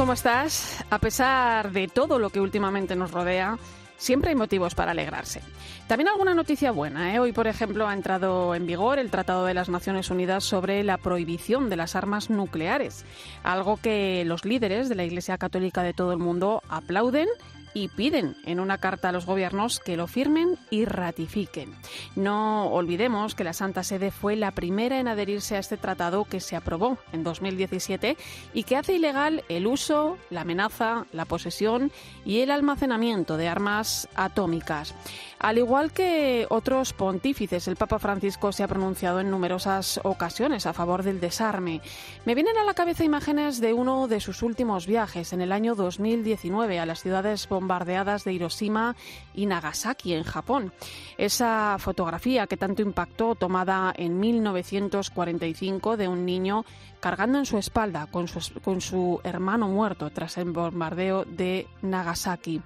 ¿Cómo estás? A pesar de todo lo que últimamente nos rodea, siempre hay motivos para alegrarse. También alguna noticia buena. ¿eh? Hoy, por ejemplo, ha entrado en vigor el Tratado de las Naciones Unidas sobre la prohibición de las armas nucleares, algo que los líderes de la Iglesia Católica de todo el mundo aplauden y piden en una carta a los gobiernos que lo firmen y ratifiquen. No olvidemos que la Santa Sede fue la primera en adherirse a este tratado que se aprobó en 2017 y que hace ilegal el uso, la amenaza, la posesión y el almacenamiento de armas atómicas. Al igual que otros pontífices, el Papa Francisco se ha pronunciado en numerosas ocasiones a favor del desarme. Me vienen a la cabeza imágenes de uno de sus últimos viajes en el año 2019 a las ciudades bombardeadas de Hiroshima y Nagasaki, en Japón. Esa fotografía que tanto impactó, tomada en 1945 de un niño cargando en su espalda con su, con su, hermano muerto tras el bombardeo de Nagasaki,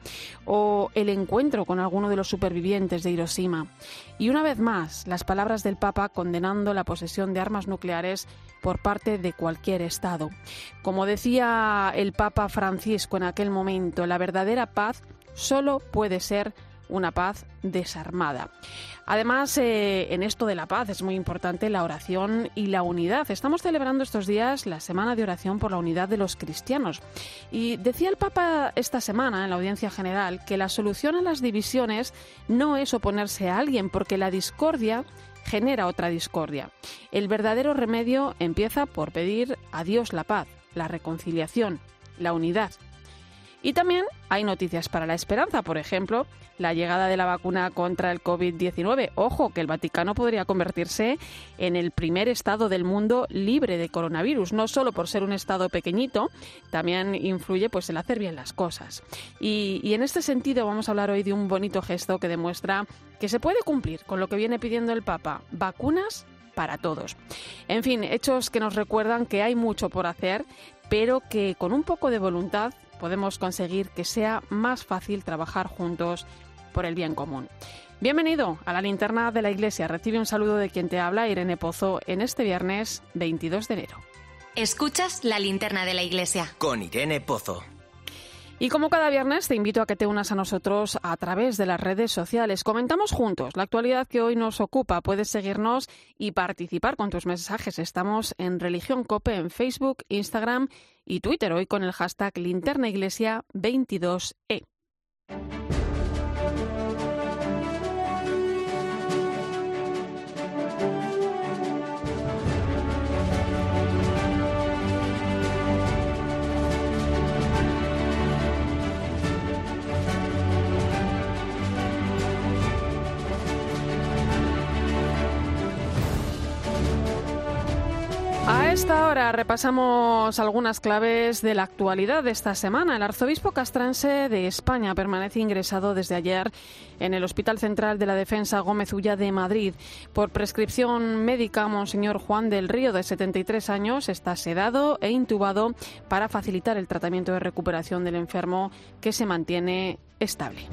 o el encuentro con alguno de los supervivientes de Hiroshima. Y una vez más, las palabras del Papa condenando la posesión de armas nucleares por parte de cualquier Estado. Como decía el Papa Francisco en aquel momento, la verdadera paz solo puede ser una paz desarmada. Además, eh, en esto de la paz es muy importante la oración y la unidad. Estamos celebrando estos días la Semana de Oración por la Unidad de los Cristianos. Y decía el Papa esta semana en la audiencia general que la solución a las divisiones no es oponerse a alguien, porque la discordia genera otra discordia. El verdadero remedio empieza por pedir a Dios la paz, la reconciliación, la unidad. Y también hay noticias para la esperanza, por ejemplo, la llegada de la vacuna contra el COVID-19. Ojo, que el Vaticano podría convertirse en el primer estado del mundo libre de coronavirus, no solo por ser un estado pequeñito, también influye pues el hacer bien las cosas. Y, y en este sentido vamos a hablar hoy de un bonito gesto que demuestra que se puede cumplir con lo que viene pidiendo el Papa, vacunas para todos. En fin, hechos que nos recuerdan que hay mucho por hacer, pero que con un poco de voluntad podemos conseguir que sea más fácil trabajar juntos por el bien común. Bienvenido a la linterna de la Iglesia. Recibe un saludo de quien te habla, Irene Pozo, en este viernes 22 de enero. Escuchas la linterna de la Iglesia. Con Irene Pozo. Y como cada viernes, te invito a que te unas a nosotros a través de las redes sociales. Comentamos juntos la actualidad que hoy nos ocupa. Puedes seguirnos y participar con tus mensajes. Estamos en Religión Cope en Facebook, Instagram y Twitter hoy con el hashtag linternaiglesia22e. A esta hora repasamos algunas claves de la actualidad de esta semana. El arzobispo castrense de España permanece ingresado desde ayer en el Hospital Central de la Defensa Gómez Ulla de Madrid. Por prescripción médica, Monseñor Juan del Río, de 73 años, está sedado e intubado para facilitar el tratamiento de recuperación del enfermo que se mantiene estable.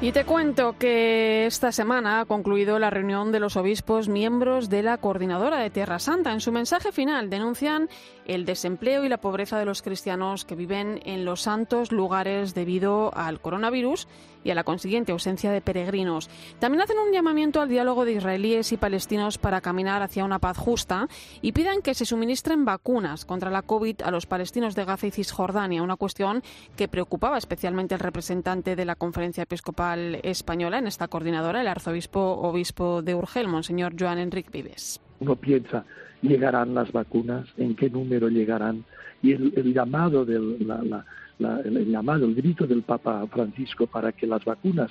Y te cuento que esta semana ha concluido la reunión de los obispos miembros de la Coordinadora de Tierra Santa. En su mensaje final denuncian el desempleo y la pobreza de los cristianos que viven en los santos lugares debido al coronavirus y a la consiguiente ausencia de peregrinos. También hacen un llamamiento al diálogo de israelíes y palestinos para caminar hacia una paz justa y piden que se suministren vacunas contra la COVID a los palestinos de Gaza y Cisjordania, una cuestión que preocupaba especialmente al representante de la Conferencia Episcopal Española en esta coordinadora, el arzobispo obispo de Urgel, Monseñor Joan Enrique Vives. Uno piensa, ¿llegarán las vacunas? ¿En qué número llegarán? Y el, el llamado de la, la la, el llamado, el grito del Papa Francisco para que las vacunas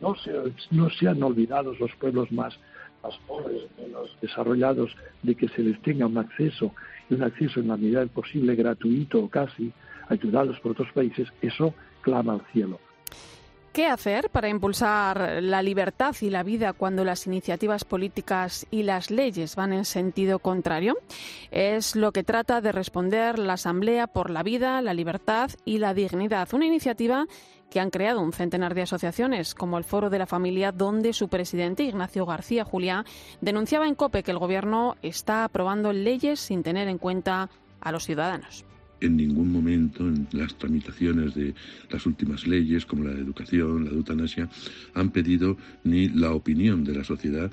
no, se, no sean olvidados los pueblos más, más pobres, menos desarrollados, de que se les tenga un acceso, y un acceso en la medida del posible gratuito o casi, ayudados por otros países, eso clama al cielo. ¿Qué hacer para impulsar la libertad y la vida cuando las iniciativas políticas y las leyes van en sentido contrario? Es lo que trata de responder la Asamblea por la Vida, la Libertad y la Dignidad, una iniciativa que han creado un centenar de asociaciones, como el Foro de la Familia, donde su presidente, Ignacio García Juliá, denunciaba en COPE que el Gobierno está aprobando leyes sin tener en cuenta a los ciudadanos en ningún momento en las tramitaciones de las últimas leyes, como la de educación, la de eutanasia, han pedido ni la opinión de la sociedad,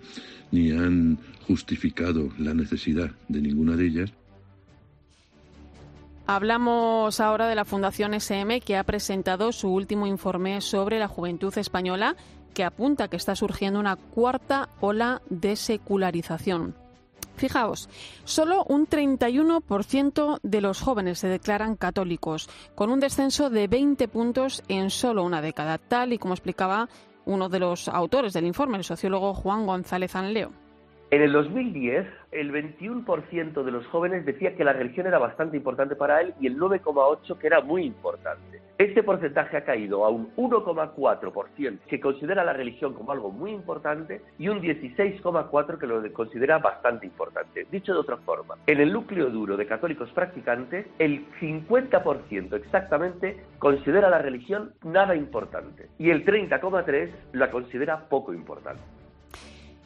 ni han justificado la necesidad de ninguna de ellas. Hablamos ahora de la Fundación SM que ha presentado su último informe sobre la juventud española que apunta que está surgiendo una cuarta ola de secularización. Fijaos, solo un 31% de los jóvenes se declaran católicos, con un descenso de 20 puntos en solo una década, tal y como explicaba uno de los autores del informe, el sociólogo Juan González Anleo. En el 2010, el 21% de los jóvenes decía que la religión era bastante importante para él y el 9,8% que era muy importante. Este porcentaje ha caído a un 1,4% que considera la religión como algo muy importante y un 16,4% que lo considera bastante importante. Dicho de otra forma, en el núcleo duro de católicos practicantes, el 50% exactamente considera la religión nada importante y el 30,3% la considera poco importante.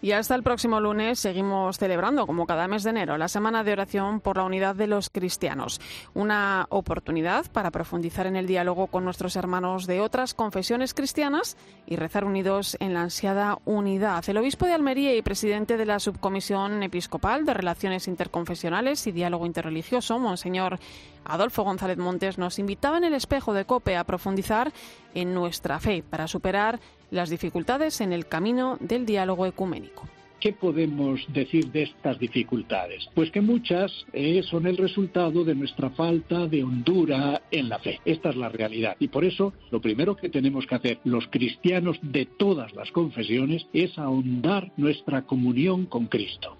Y hasta el próximo lunes seguimos celebrando, como cada mes de enero, la Semana de Oración por la Unidad de los Cristianos. Una oportunidad para profundizar en el diálogo con nuestros hermanos de otras confesiones cristianas y rezar unidos en la ansiada unidad. El obispo de Almería y presidente de la Subcomisión Episcopal de Relaciones Interconfesionales y Diálogo Interreligioso, Monseñor Adolfo González Montes, nos invitaba en el espejo de COPE a profundizar en nuestra fe para superar las dificultades en el camino del diálogo ecuménico. ¿Qué podemos decir de estas dificultades? Pues que muchas eh, son el resultado de nuestra falta de hondura en la fe. Esta es la realidad. Y por eso lo primero que tenemos que hacer los cristianos de todas las confesiones es ahondar nuestra comunión con Cristo.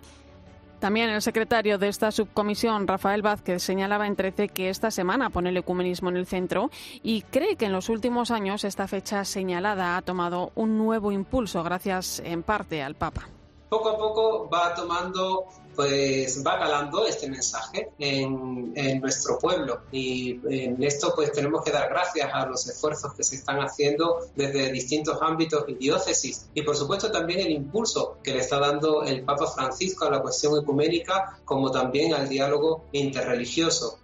También el secretario de esta subcomisión, Rafael Vázquez, señalaba en 13 que esta semana pone el ecumenismo en el centro y cree que en los últimos años esta fecha señalada ha tomado un nuevo impulso gracias en parte al Papa. Poco a poco va tomando, pues va calando este mensaje en, nuestro pueblo y en esto pues tenemos que dar gracias a los esfuerzos que se están haciendo desde distintos ámbitos y diócesis y por supuesto también el impulso que le está dando el Papa Francisco a la cuestión ecuménica como también al diálogo interreligioso.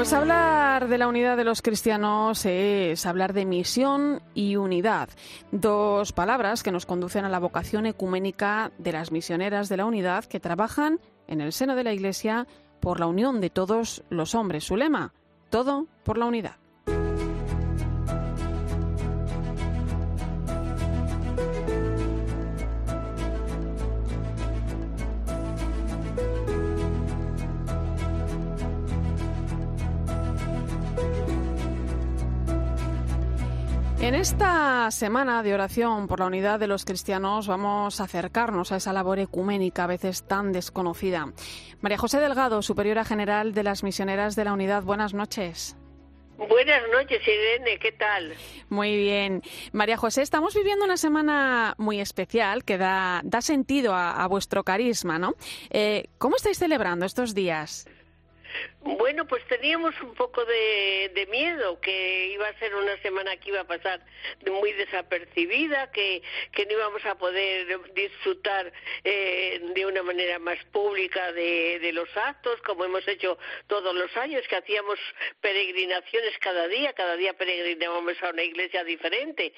Pues hablar de la unidad de los cristianos es hablar de misión y unidad, dos palabras que nos conducen a la vocación ecuménica de las misioneras de la unidad que trabajan en el seno de la Iglesia por la unión de todos los hombres. Su lema, todo por la unidad. En esta semana de oración por la unidad de los cristianos vamos a acercarnos a esa labor ecuménica a veces tan desconocida. María José Delgado, superiora general de las misioneras de la unidad, buenas noches. Buenas noches, Irene, ¿qué tal? Muy bien. María José, estamos viviendo una semana muy especial que da, da sentido a, vuestro carisma, ¿no? Eh, ¿Cómo estáis celebrando estos días? Bueno, pues teníamos un poco de, miedo, que iba a ser una semana que iba a pasar muy desapercibida, que, no íbamos a poder disfrutar eh, de una manera más pública de, los actos, como hemos hecho todos los años, que hacíamos peregrinaciones cada día, cada día peregrinábamos a una iglesia diferente.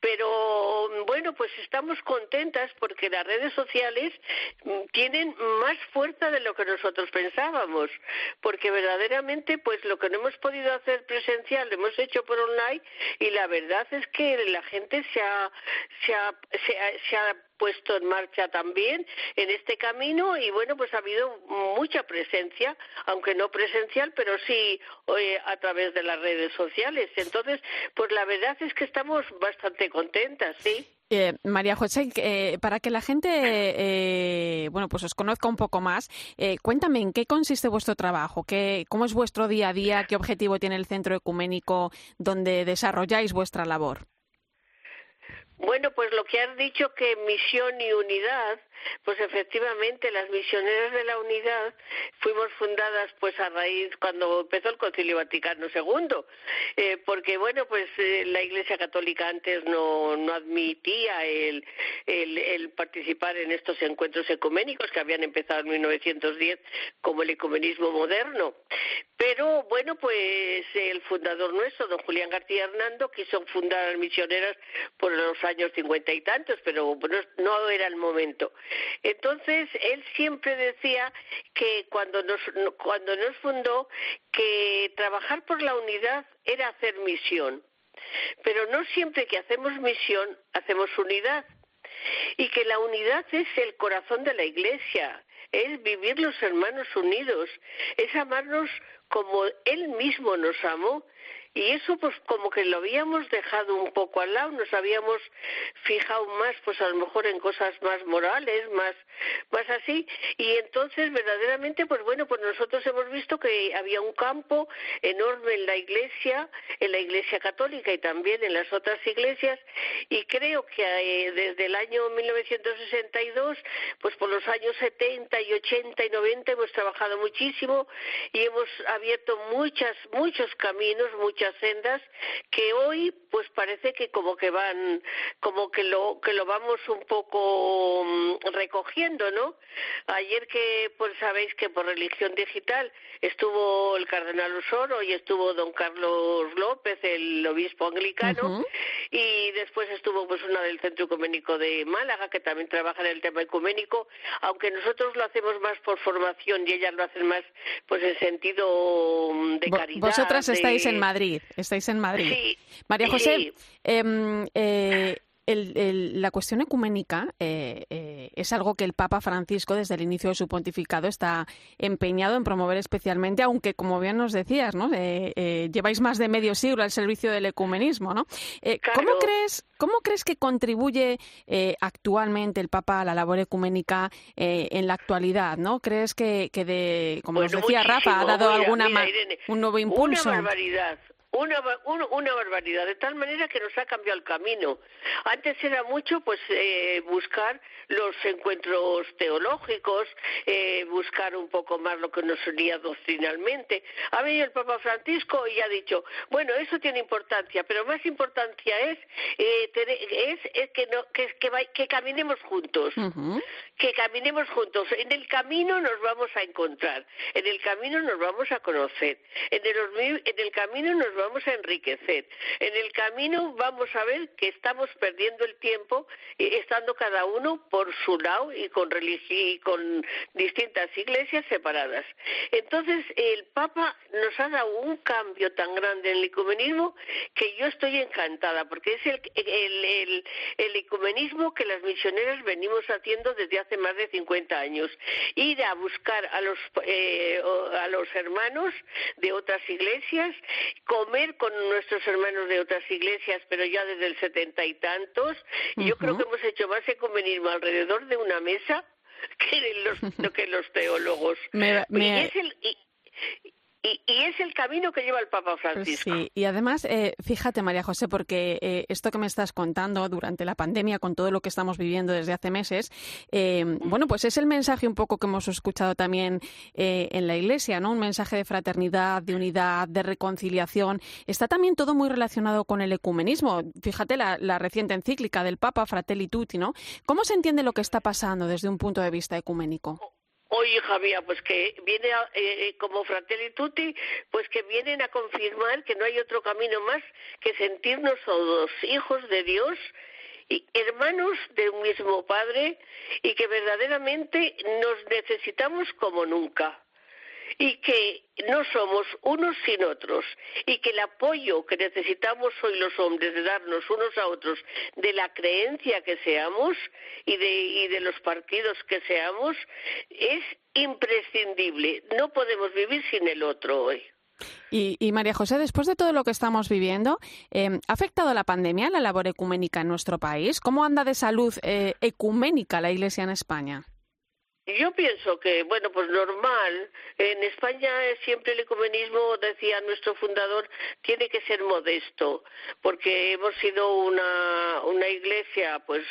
Pero bueno, bueno, pues estamos contentas porque las redes sociales mm, tienen más fuerza de lo que nosotros pensábamos, porque verdaderamente, pues lo que no hemos podido hacer presencial lo hemos hecho por online y la verdad es que la gente se ha, se ha, se ha puesto en marcha también en este camino y bueno, pues ha habido mucha presencia, aunque no presencial, pero sí eh, a través de las redes sociales. Entonces, pues la verdad es que estamos bastante contentas, sí. Eh, María José, eh, para que la gente, eh, bueno, pues os conozca un poco más, cuéntame en qué consiste vuestro trabajo, qué, cómo es vuestro día a día, qué objetivo tiene el Centro Ecuménico donde desarrolláis vuestra labor. Bueno, pues lo que has dicho que misión y unidad, pues efectivamente las misioneras de la unidad fuimos fundadas pues a raíz cuando empezó el Concilio Vaticano II, eh, porque bueno, pues eh, la Iglesia Católica antes no, no admitía el, el, el, participar en estos encuentros ecuménicos que habían empezado en 1910 como el ecumenismo moderno. Pero bueno, pues el fundador nuestro, don Julián García Hernando, quiso fundar a las misioneras por los años cincuenta y tantos, pero no era el momento. Entonces, él siempre decía que cuando nos, cuando nos fundó, que trabajar por la unidad era hacer misión. Pero no siempre que hacemos misión hacemos unidad. Y que la unidad es el corazón de la Iglesia, es vivir los hermanos unidos, es amarnos como Él mismo nos amó y eso pues como que lo habíamos dejado un poco al lado, nos habíamos fijado más pues a lo mejor en cosas más morales, más, más así, y entonces verdaderamente pues bueno, pues nosotros hemos visto que había un campo enorme en la iglesia, en la iglesia católica y también en las otras iglesias, y creo que eh, desde el año 1962, pues por los años 70 y 80 y 90 hemos trabajado muchísimo y hemos abierto muchas, muchos caminos, muchas sendas que hoy pues parece que como que van como que lo que lo vamos un poco mm, recogiendo no ayer que pues sabéis que por religión digital estuvo el cardenal Osoro y estuvo don Carlos López el obispo anglicano y después estuvo pues una del centro ecuménico de Málaga que también trabaja en el tema ecuménico aunque nosotros lo hacemos más por formación y ellas lo hacen más pues en sentido mm, de caridad vosotras estáis en Madrid estáis en Madrid sí, María José em, eh, la cuestión ecuménica eh, eh, es algo que el Papa Francisco, desde el inicio de su pontificado, está empeñado en promover especialmente, aunque, como bien nos decías, ¿no? Eh, lleváis más de medio siglo al servicio del ecumenismo, ¿no? ¿cómo, crees, ¿Cómo crees que contribuye actualmente el Papa a la labor ecuménica en la actualidad, ¿no? ¿Crees que, que de, como nos decía Rafa, ha dado alguna un nuevo impulso? Una barbaridad. Una, una, barbaridad, de tal manera que nos ha cambiado el camino. Antes era mucho pues eh, buscar los encuentros teológicos, eh, buscar un poco más lo que nos unía doctrinalmente. Ha venido el Papa Francisco y ha dicho, bueno, eso tiene importancia, pero más importancia es, eh, es, que, no, que, que, caminemos juntos, que caminemos juntos. En el camino nos vamos a encontrar, en el camino nos vamos a conocer, en el, en el camino nos vamos a enriquecer. En el camino vamos a ver que estamos perdiendo el tiempo estando cada uno por su lado y con y con distintas iglesias separadas. Entonces el Papa nos ha dado un cambio tan grande en el ecumenismo que yo estoy encantada porque es el, el, el, ecumenismo que las misioneras venimos haciendo desde hace más de 50 años. Ir a buscar a los, eh, a los hermanos de otras iglesias, comer con nuestros hermanos de otras iglesias, pero ya desde el setenta y tantos. Yo creo que hemos hecho más ecumenismo alrededor de una mesa que los, que los teólogos. Y, es el, y, es el camino que lleva el Papa Francisco. Sí, y además, eh, fíjate, María José, porque eh, esto que me estás contando durante la pandemia, con todo lo que estamos viviendo desde hace meses, eh, bueno, pues es el mensaje un poco que hemos escuchado también en la Iglesia, ¿no? Un mensaje de fraternidad, de unidad, de reconciliación. Está también todo muy relacionado con el ecumenismo. Fíjate la, la reciente encíclica del Papa, Fratelli Tutti, ¿no? ¿Cómo se entiende lo que está pasando desde un punto de vista ecuménico? Oye, Javier, pues que viene eh, como Fratelli Tutti, pues que vienen a confirmar que no hay otro camino más que sentirnos todos hijos de Dios hermanos de un mismo Padre y que verdaderamente nos necesitamos como nunca y que no somos unos sin otros y que el apoyo que necesitamos hoy los hombres de darnos unos a otros de la creencia que seamos y de, y de los partidos que seamos es imprescindible. No podemos vivir sin el otro hoy. Y, María José, después de todo lo que estamos viviendo, eh, ¿ha afectado la pandemia la labor ecuménica en nuestro país? ¿Cómo anda de salud eh, ecuménica la Iglesia en España? Yo pienso que, bueno, pues normal. En España siempre el ecumenismo, decía nuestro fundador, tiene que ser modesto, porque hemos sido una, una iglesia, pues,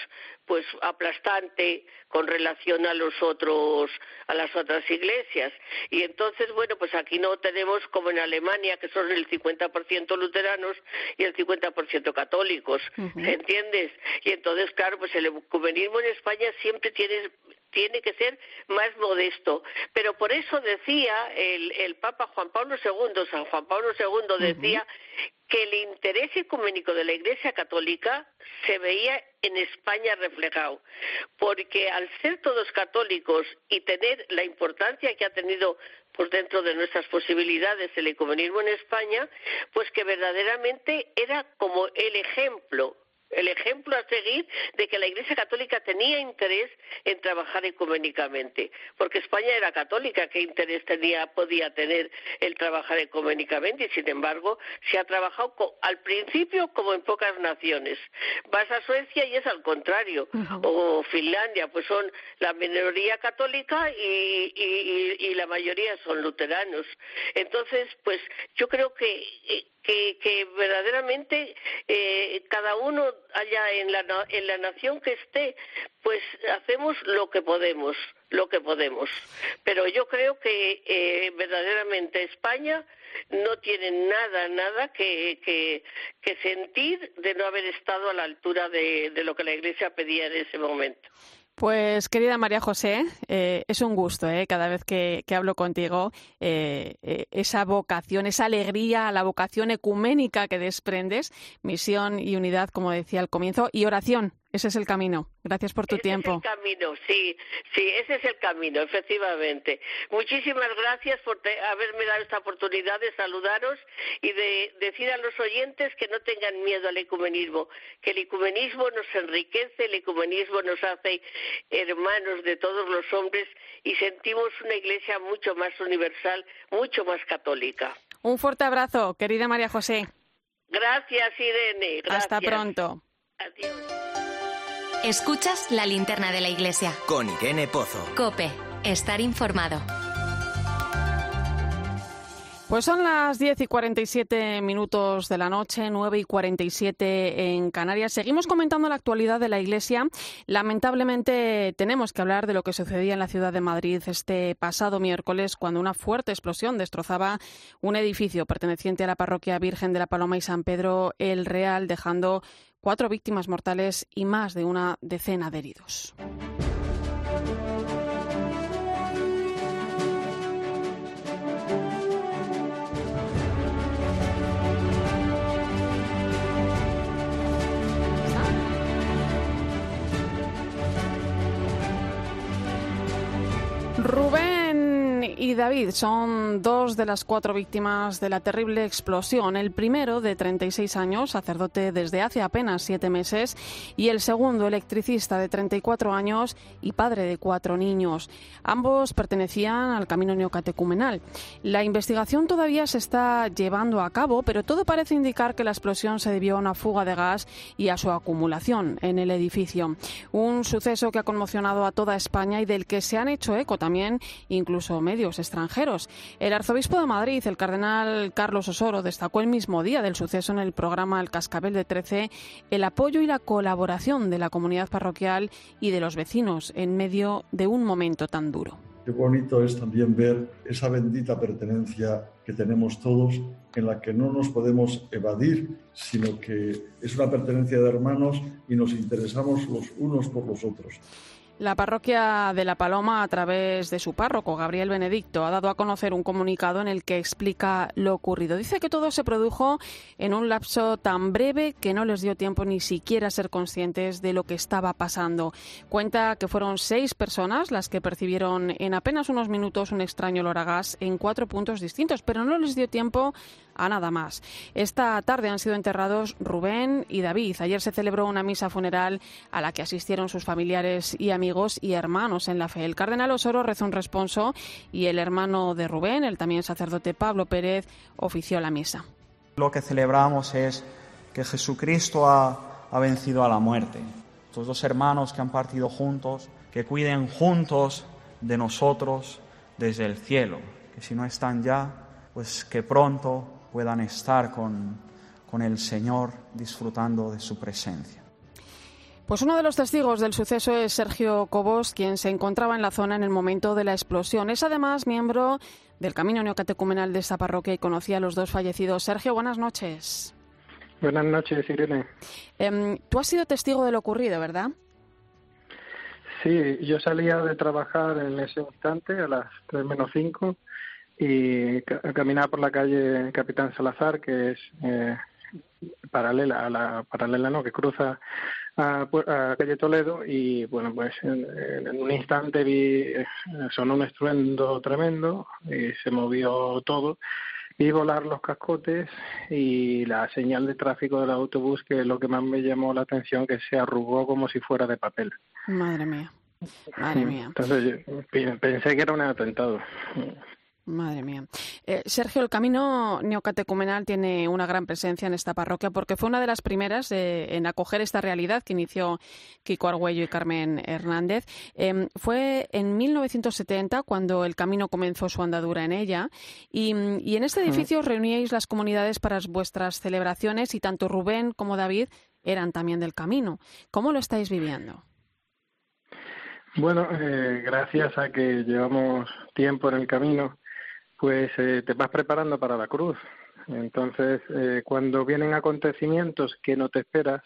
pues aplastante con relación a los otros, a las otras iglesias. Y entonces, bueno, pues aquí no tenemos como en Alemania, que son el 50% luteranos y el 50% católicos, ¿entiendes? Y entonces, claro, pues el ecumenismo en España siempre tiene tiene que ser más modesto. Pero por eso decía el, el Papa Juan Pablo II, San Juan Pablo II decía que el interés ecuménico de la Iglesia Católica se veía en España reflejado, porque al ser todos católicos y tener la importancia que ha tenido pues dentro de nuestras posibilidades el ecumenismo en España, pues que verdaderamente era como el ejemplo el ejemplo a seguir de que la Iglesia Católica tenía interés en trabajar ecuménicamente, porque España era católica, ¿qué interés tenía, podía tener el trabajar ecuménicamente? Y sin embargo, se ha trabajado al principio como en pocas naciones. Vas a Suecia y es al contrario, o Finlandia, pues son la minoría católica y, y la mayoría son luteranos. Entonces, pues yo creo que eh, que, verdaderamente eh, cada uno allá en la, en la nación que esté, pues hacemos lo que podemos, lo que podemos. Pero yo creo que eh, verdaderamente España no tiene nada, nada que, que, que, sentir de no haber estado a la altura de, de lo que la Iglesia pedía en ese momento. Pues querida María José, eh, es un gusto eh, cada vez que, hablo contigo, eh, esa vocación, esa alegría, la vocación ecuménica que desprendes, misión y unidad, como decía al comienzo, y oración, ese es el camino. Gracias por tu ese tiempo. Es el camino, sí, sí, ese es el camino, efectivamente. Muchísimas gracias por haberme dado esta oportunidad de saludaros y de decir a los oyentes que no tengan miedo al ecumenismo, que el ecumenismo nos enriquece, el ecumenismo nos hace hermanos de todos los hombres y sentimos una iglesia mucho más universal, mucho más católica. Un fuerte abrazo, querida María José. Gracias, Irene. Hasta pronto. Adiós. Escuchas la linterna de la iglesia. Con Irene Pozo. Cope, estar informado. Pues son las 10 y 47 minutos de la noche, 9 y 47 en Canarias. Seguimos comentando la actualidad de la Iglesia. Lamentablemente tenemos que hablar de lo que sucedía en la ciudad de Madrid este pasado miércoles cuando una fuerte explosión destrozaba un edificio perteneciente a la parroquia Virgen de la Paloma y San Pedro el Real, dejando cuatro víctimas mortales y más de una decena de heridos. Rubén y David son dos de las cuatro víctimas de la terrible explosión. El primero, de 36 años, sacerdote desde hace apenas siete meses, y el segundo, electricista de 34 años y padre de cuatro niños. Ambos pertenecían al camino neocatecumenal. La investigación todavía se está llevando a cabo, pero todo parece indicar que la explosión se debió a una fuga de gas y a su acumulación en el edificio. Un suceso que ha conmocionado a toda España y del que se han hecho eco también incluso medios extranjeros. El arzobispo de Madrid, el cardenal Carlos Osoro, destacó el mismo día del suceso en el programa El Cascabel de 13 el apoyo y la colaboración de la comunidad parroquial y de los vecinos en medio de un momento tan duro. Qué bonito es también ver esa bendita pertenencia que tenemos todos, en la que no nos podemos evadir, sino que es una pertenencia de hermanos y nos interesamos los unos por los otros. La parroquia de La Paloma, a través de su párroco, Gabriel Benedicto, ha dado a conocer un comunicado en el que explica lo ocurrido. Dice que todo se produjo en un lapso tan breve que no les dio tiempo ni siquiera a ser conscientes de lo que estaba pasando. Cuenta que fueron seis personas las que percibieron en apenas unos minutos un extraño olor a gas en cuatro puntos distintos, pero no les dio tiempo a nada más. Esta tarde han sido enterrados Rubén y David. Ayer se celebró una misa funeral a la que asistieron sus familiares y amigos y hermanos en la fe. El cardenal Osoro rezó un responso y el hermano de Rubén, el también sacerdote Pablo Pérez, ofició la misa. Lo que celebramos es que Jesucristo ha, ha vencido a la muerte. Estos dos hermanos que han partido juntos, que cuiden juntos de nosotros desde el cielo, que si no están ya, pues que pronto puedan estar con, con el Señor disfrutando de su presencia. Pues uno de los testigos del suceso es Sergio Cobos, quien se encontraba en la zona en el momento de la explosión. Es además miembro del Camino Neocatecumenal de esta parroquia y conocía a los dos fallecidos. Sergio, buenas noches. Buenas noches, Irene. Eh, Tú has sido testigo de lo ocurrido, ¿verdad? Sí, yo salía de trabajar en ese instante a las 3 menos 5 y caminaba por la calle Capitán Salazar, que es eh, paralela a la paralela no que cruza a, a, calle Toledo y bueno pues en, en, un instante vi eh, sonó un estruendo tremendo y se movió todo. Vi volar los cascotes y la señal de tráfico del autobús que es lo que más me llamó la atención que se arrugó como si fuera de papel. Madre mía. Madre mía. entonces pensé que era un atentado Madre mía. Eh, Sergio, el camino neocatecumenal tiene una gran presencia en esta parroquia porque fue una de las primeras eh, en acoger esta realidad que inició Kiko Argüello y Carmen Hernández. Eh, fue en 1970 cuando el camino comenzó su andadura en ella y, y en este edificio reuníais las comunidades para vuestras celebraciones y tanto Rubén como David eran también del camino. ¿Cómo lo estáis viviendo? Bueno, gracias a que llevamos tiempo en el camino, pues eh, te vas preparando para la cruz. Entonces, eh, cuando vienen acontecimientos que no te esperas,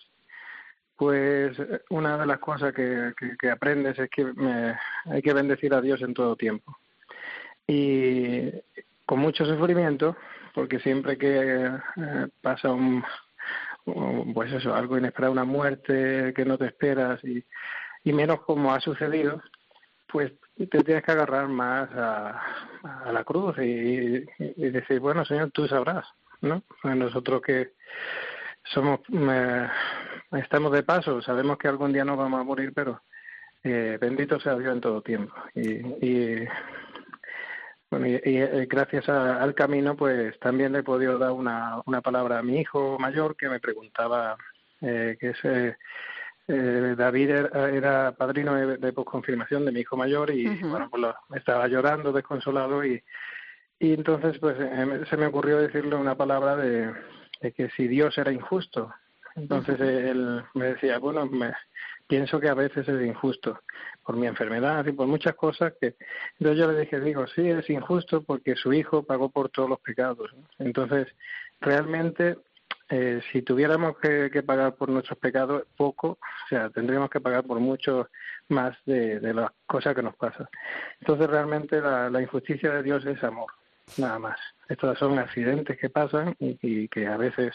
pues una de las cosas que, que, aprendes es que me, hay que bendecir a Dios en todo tiempo. Y con mucho sufrimiento, porque siempre que eh, pasa un, pues eso, algo inesperado, una muerte que no te esperas y, y menos como ha sucedido, pues te tienes que agarrar más a, la cruz y, y, decir, bueno, Señor, tú sabrás, ¿no? Nosotros que somos, eh, estamos de paso, sabemos que algún día nos vamos a morir, pero eh, bendito sea Dios en todo tiempo. Y, y bueno, y, y gracias al camino, pues también le he podido dar una, una palabra a mi hijo mayor que me preguntaba, eh, que es eh, David era, era padrino de, de posconfirmación de mi hijo mayor y uh -huh. bueno pues lo, estaba llorando desconsolado y y entonces pues eh, se me ocurrió decirle una palabra de, de que si Dios era injusto entonces uh -huh. él me decía bueno me pienso que a veces es injusto por mi enfermedad y por muchas cosas que entonces yo le dije digo sí es injusto porque su hijo pagó por todos los pecados entonces realmente eh, si tuviéramos que, que, pagar por nuestros pecados poco, o sea, tendríamos que pagar por mucho más de, las cosas que nos pasan. Entonces, realmente la, injusticia de Dios es amor, nada más. Estos son accidentes que pasan y, y que a veces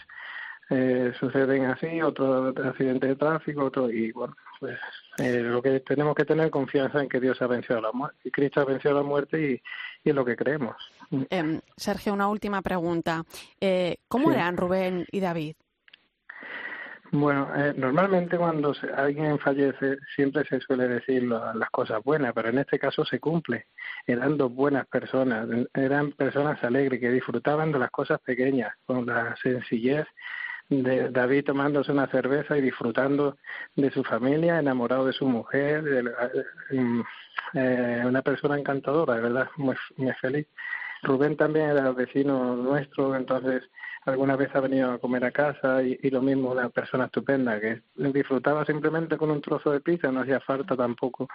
eh, suceden así, otro accidente de tráfico, otro, y bueno, pues eh, lo que tenemos que tener confianza en que Dios ha vencido la muerte, y Cristo ha vencido la muerte y, y es lo que creemos. Eh, Sergio, una última pregunta. Eh, ¿Cómo sí. eran Rubén y David? Bueno, eh, normalmente cuando alguien fallece siempre se suele decir las cosas buenas, pero en este caso se cumple. Eran dos buenas personas, eran personas alegres que disfrutaban de las cosas pequeñas, con la sencillez de David tomándose una cerveza y disfrutando de su familia, enamorado de su mujer, de, de, eh, una persona encantadora, de verdad, muy, muy feliz. Rubén también era vecino nuestro, entonces alguna vez ha venido a comer a casa y, y, lo mismo, una persona estupenda que disfrutaba simplemente con un trozo de pizza, no hacía falta tampoco.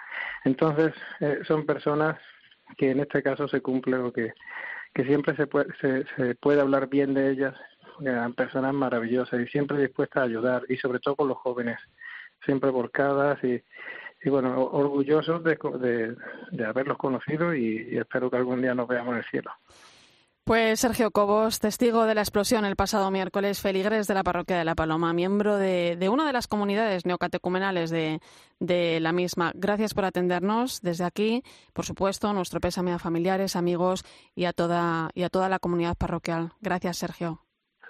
Entonces, eh, son personas que en este caso se cumple lo que, que siempre se puede, se, se puede hablar bien de ellas, eran personas maravillosas y siempre dispuestas a ayudar y sobre todo con los jóvenes, siempre volcadas y y bueno, orgullosos de, de, haberlos conocido y, espero que algún día nos veamos en el cielo. Pues Sergio Cobos, testigo de la explosión el pasado miércoles, feligres de la parroquia de La Paloma, miembro de, de una de las comunidades neocatecumenales de, de, la misma. Gracias por atendernos desde aquí. Por supuesto, nuestro pésame a familiares, amigos y a toda, y a toda la comunidad parroquial. Gracias, Sergio.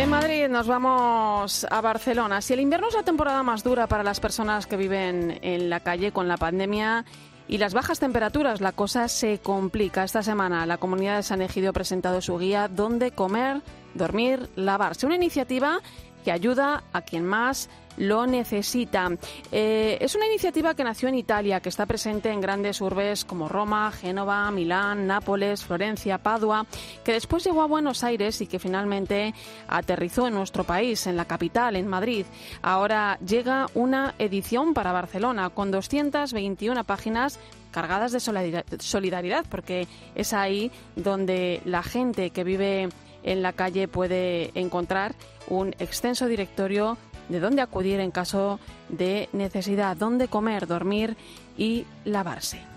De Madrid nos vamos a Barcelona. Si el invierno es la temporada más dura para las personas que viven en la calle con la pandemia y las bajas temperaturas, la cosa se complica. Esta semana la comunidad de San Egidio ha presentado su guía Dónde comer, dormir, lavarse. Una iniciativa que ayuda a quien más lo necesita. Eh, es una iniciativa que nació en Italia, que está presente en grandes urbes como Roma, Génova, Milán, Nápoles, Florencia, Padua, que después llegó a Buenos Aires y que finalmente aterrizó en nuestro país, en la capital, en Madrid. Ahora llega una edición para Barcelona con 221 páginas cargadas de solidaridad, porque es ahí donde la gente que vive en la calle puede encontrar un extenso directorio de dónde acudir en caso de necesidad, dónde comer, dormir y lavarse.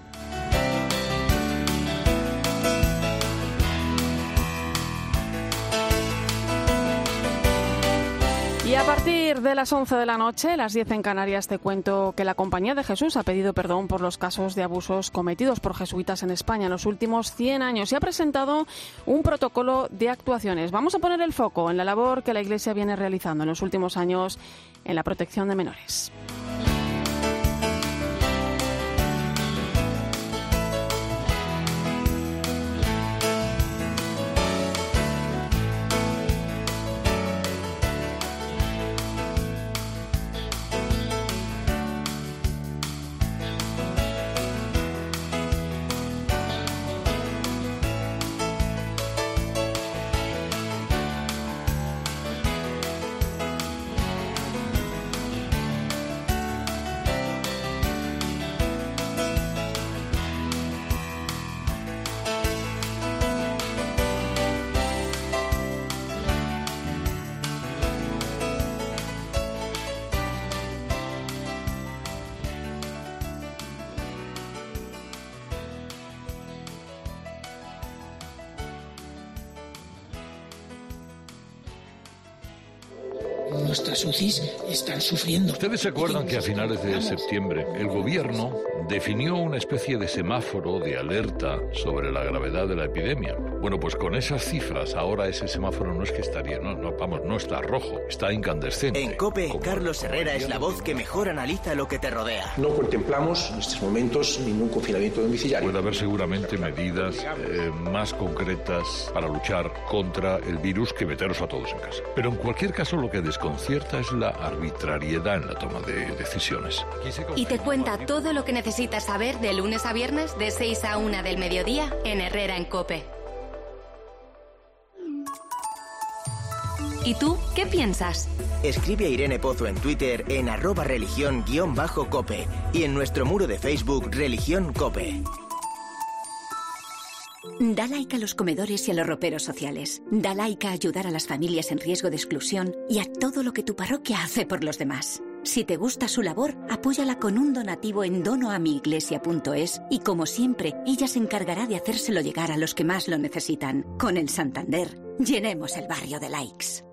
Y a partir de las 11 de la noche, las 10 en Canarias, te cuento que la Compañía de Jesús ha pedido perdón por los casos de abusos cometidos por jesuitas en España en los últimos 100 años y ha presentado un protocolo de actuaciones. Vamos a poner el foco en la labor que la Iglesia viene realizando en los últimos años en la protección de menores. Nuestras UCIs están sufriendo. Ustedes se acuerdan que a finales de septiembre el gobierno definió una especie de semáforo de alerta sobre la gravedad de la epidemia. Bueno, pues con esas cifras ahora ese semáforo no es que estaría, no, no, vamos, no está rojo, está incandescente. En COPE, Carlos Herrera es la voz que mejor analiza lo que te rodea. No contemplamos en estos momentos ningún confinamiento domiciliario. Puede haber seguramente medidas eh, más concretas para luchar contra el virus que meteros a todos en casa. Pero en cualquier caso lo que desconcierta es la arbitrariedad en la toma de decisiones. Y te cuenta todo lo que necesitas saber de lunes a viernes de 6 a 1 del mediodía en Herrera en Cope. ¿Y tú qué piensas? Escribe a Irene Pozo en Twitter en arroba religión-cope y en nuestro muro de Facebook Religión Cope. Da like a los comedores y a los roperos sociales. Da like a ayudar a las familias en riesgo de exclusión y a todo lo que tu parroquia hace por los demás. Si te gusta su labor, apóyala con un donativo en donoamiiglesia.es y como siempre, ella se encargará de hacérselo llegar a los que más lo necesitan. Con el Santander, llenemos el barrio de likes.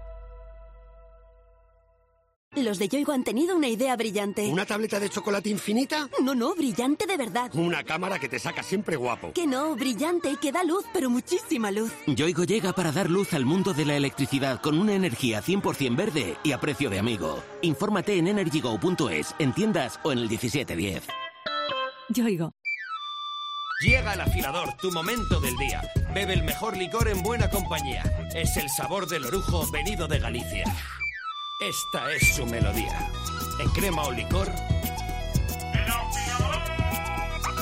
Los de Yoigo han tenido una idea brillante. ¿Una tableta de chocolate infinita? No, no, brillante de verdad. Una cámara que te saca siempre guapo. Que no, brillante y que da luz, pero muchísima luz. Yoigo llega para dar luz al mundo de la electricidad con una energía 100% verde y a precio de amigo. Infórmate en energygo.es, en tiendas o en el 1710. Yoigo. Llega el afilador, tu momento del día. Bebe el mejor licor en buena compañía. Es el sabor del orujo venido de Galicia. Esta es su melodía. En crema o licor.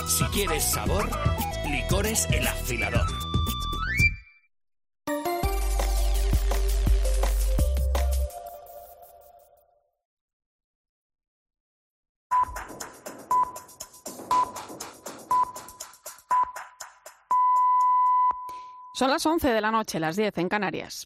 Si quieres sabor, licores el afilador. Son las 11 de la noche, las 10 en Canarias.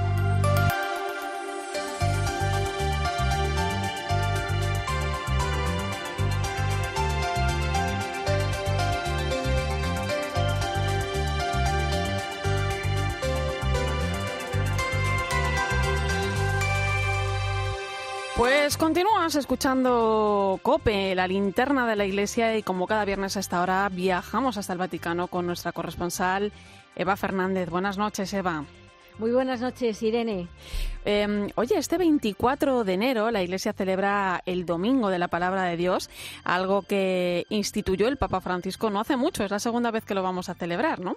Continúas escuchando Cope, la linterna de la iglesia, y como cada viernes a esta hora viajamos hasta el Vaticano con nuestra corresponsal Eva Fernández. Buenas noches, Eva. Muy buenas noches, Irene. Eh, oye, este 24 de enero la Iglesia celebra el Domingo de la Palabra de Dios, algo que instituyó el Papa Francisco no hace mucho. Es la segunda vez que lo vamos a celebrar, ¿no?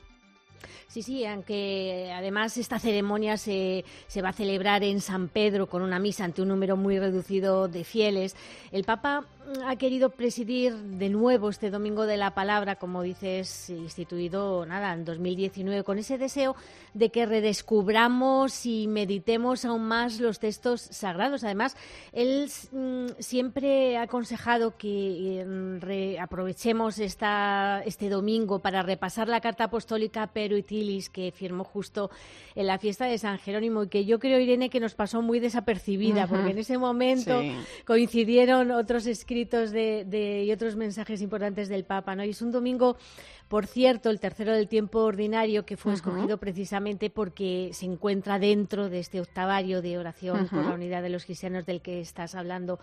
Sí, sí, aunque además esta ceremonia se, se, va a celebrar en San Pedro con una misa ante un número muy reducido de fieles. El Papa ha querido presidir de nuevo este Domingo de la Palabra, como dices, instituido nada en 2019, con ese deseo de que redescubramos y meditemos aún más los textos sagrados. Además, él mm, siempre ha aconsejado que mm, aprovechemos esta, este domingo para repasar la carta apostólica Pero Itilis que firmó justo en la fiesta de San Jerónimo y que yo creo, Irene, que nos pasó muy desapercibida, porque en ese momento Sí. coincidieron otros escritos de, de- y otros mensajes importantes del Papa. ¿no? Y es un domingo, por cierto, el tercero del tiempo ordinario, que fue escogido precisamente porque se encuentra dentro de este octavario de oración por la unidad de los cristianos del que estás hablando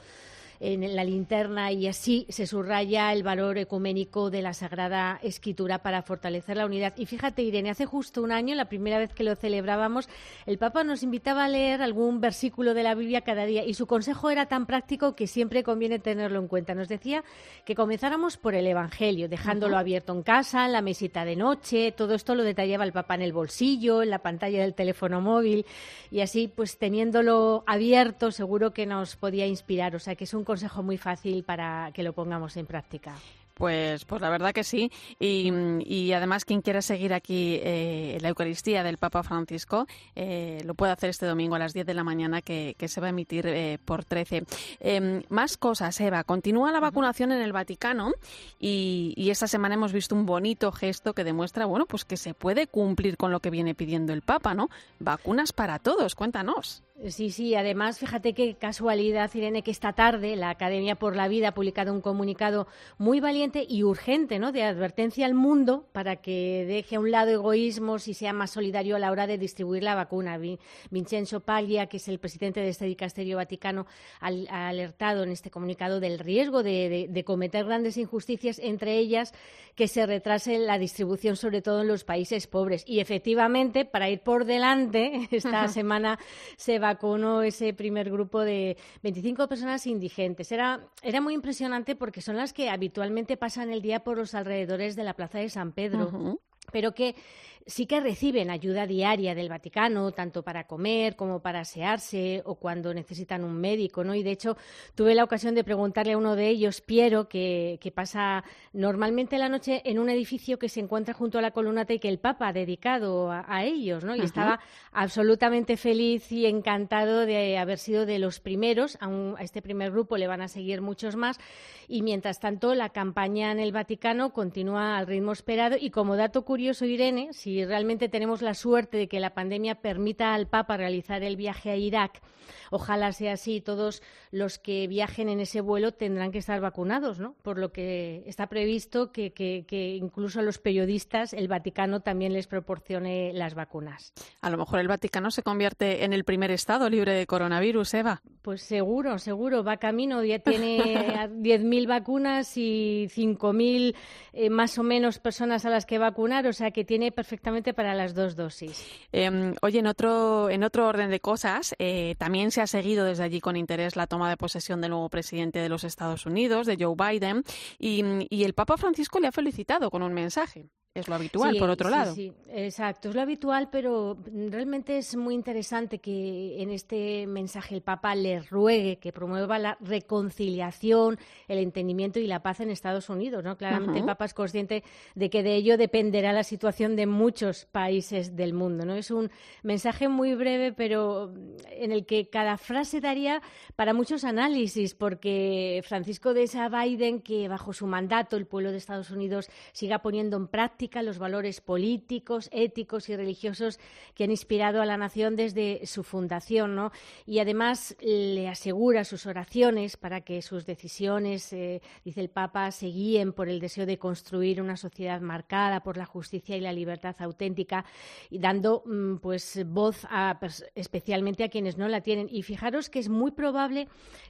en la linterna y así se subraya el valor ecuménico de la Sagrada Escritura para fortalecer la unidad. Y fíjate, Irene, hace justo un año, la primera vez que lo celebrábamos, el Papa nos invitaba a leer algún versículo de la Biblia cada día y su consejo era tan práctico que siempre conviene tenerlo en cuenta. Nos decía que comenzáramos por el Evangelio, dejándolo Ujú. abierto en casa, en la mesita de noche, todo esto lo detallaba el Papa en el bolsillo, en la pantalla del teléfono móvil y así pues teniéndolo abierto seguro que nos podía inspirar. O sea que es un consejo muy fácil para que lo pongamos en práctica. Pues, pues la verdad que sí. Y, y además, quien quiera seguir aquí eh, la Eucaristía del Papa Francisco, eh, lo puede hacer este domingo a las 10 de la mañana, que, que se va a emitir eh, por 13. Eh, más cosas, Eva. Continúa la vacunación en el Vaticano y, y esta semana hemos visto un bonito gesto que demuestra, bueno, pues que se puede cumplir con lo que viene pidiendo el Papa, ¿no? Vacunas para todos. Cuéntanos. Sí, sí, además, fíjate qué casualidad, Irene, que esta tarde la Academia por la Vida ha publicado un comunicado muy valiente y urgente, ¿no?, de advertencia al mundo para que deje a un lado egoísmos y sea más solidario a la hora de distribuir la vacuna. Vi- Vincenzo Paglia, que es el presidente de este dicasterio vaticano, ha alertado en este comunicado del riesgo de, de- de cometer grandes injusticias, entre ellas que se retrase la distribución, sobre todo en los países pobres. Y efectivamente, para ir por delante, esta semana se vacunó ese primer grupo de 25 personas indigentes. Era, era muy impresionante porque son las que habitualmente pasan el día por los alrededores de la Plaza de San Pedro. Pero que sí que reciben ayuda diaria del Vaticano, tanto para comer como para asearse o cuando necesitan un médico, ¿no? Y de hecho tuve la ocasión de preguntarle a uno de ellos, Piero, que, que pasa normalmente la noche en un edificio que se encuentra junto a la columnata y que el Papa ha dedicado a, a ellos, ¿no? Y estaba absolutamente feliz y encantado de haber sido de los primeros. A, un- a este primer grupo le van a seguir muchos más. Y mientras tanto, la campaña en el Vaticano continúa al ritmo esperado. Y como dato curioso, Irene, si realmente tenemos la suerte de que la pandemia permita al Papa realizar el viaje a Irak, ojalá sea así. Todos los que viajen en ese vuelo tendrán que estar vacunados, ¿no? Por lo que está previsto que, que- que incluso a los periodistas el Vaticano también les proporcione las vacunas. A lo mejor el Vaticano se convierte en el primer estado libre de coronavirus, Eva. Pues seguro, seguro, va camino, ya tiene a 10.000 vacunas y 5.000 eh, más o menos personas a las que vacunar, o sea que tiene perfectamente perfectamente para las dos dosis. Em, oye, en otro, en otro orden de cosas, eh, también se ha seguido desde allí con interés la toma de posesión del nuevo presidente de los Estados Unidos, de Joe Biden, y el Papa Francisco le ha felicitado con un mensaje. Es lo habitual, por otro lado. Sí, exacto, es lo habitual, pero realmente es muy interesante que en este mensaje el Papa le ruegue que promueva la reconciliación, el entendimiento y la paz en Estados Unidos. ¿no? Claramente el Papa es consciente de que de ello dependerá la situación de muchos países del mundo. ¿no? Es un mensaje muy breve, pero en el que cada frase daría para muchos análisis, porque Francisco de Sa Biden, que bajo su mandato el pueblo de Estados Unidos siga poniendo en práctica los valores políticos, éticos y religiosos que han inspirado a la nación desde su fundación, ¿no? Y además le asegura sus oraciones para que sus decisiones, eh, dice el Papa, se guíen por el deseo de construir una sociedad marcada por la justicia y la libertad auténtica, y dando mm, pues voz a, especialmente a quienes no la tienen. Y fijaros que es muy probable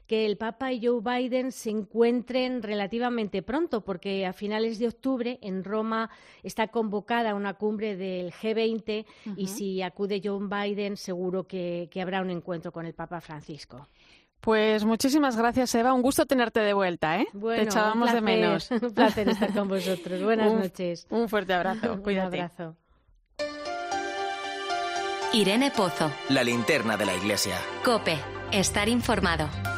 que el Papa y Joe Biden se encuentren relativamente pronto, porque a finales de octubre en Roma está convocada una cumbre del G20 y si acude John Biden seguro que, habrá un encuentro con el Papa Francisco. Pues muchísimas gracias, Eva. Un gusto tenerte de vuelta, ¿eh? Te echábamos de menos. Un placer estar con vosotros. Buenas noches. Un fuerte abrazo. Cuídate. Un abrazo. Irene Pozo. La linterna de la iglesia. Cope. Estar informado.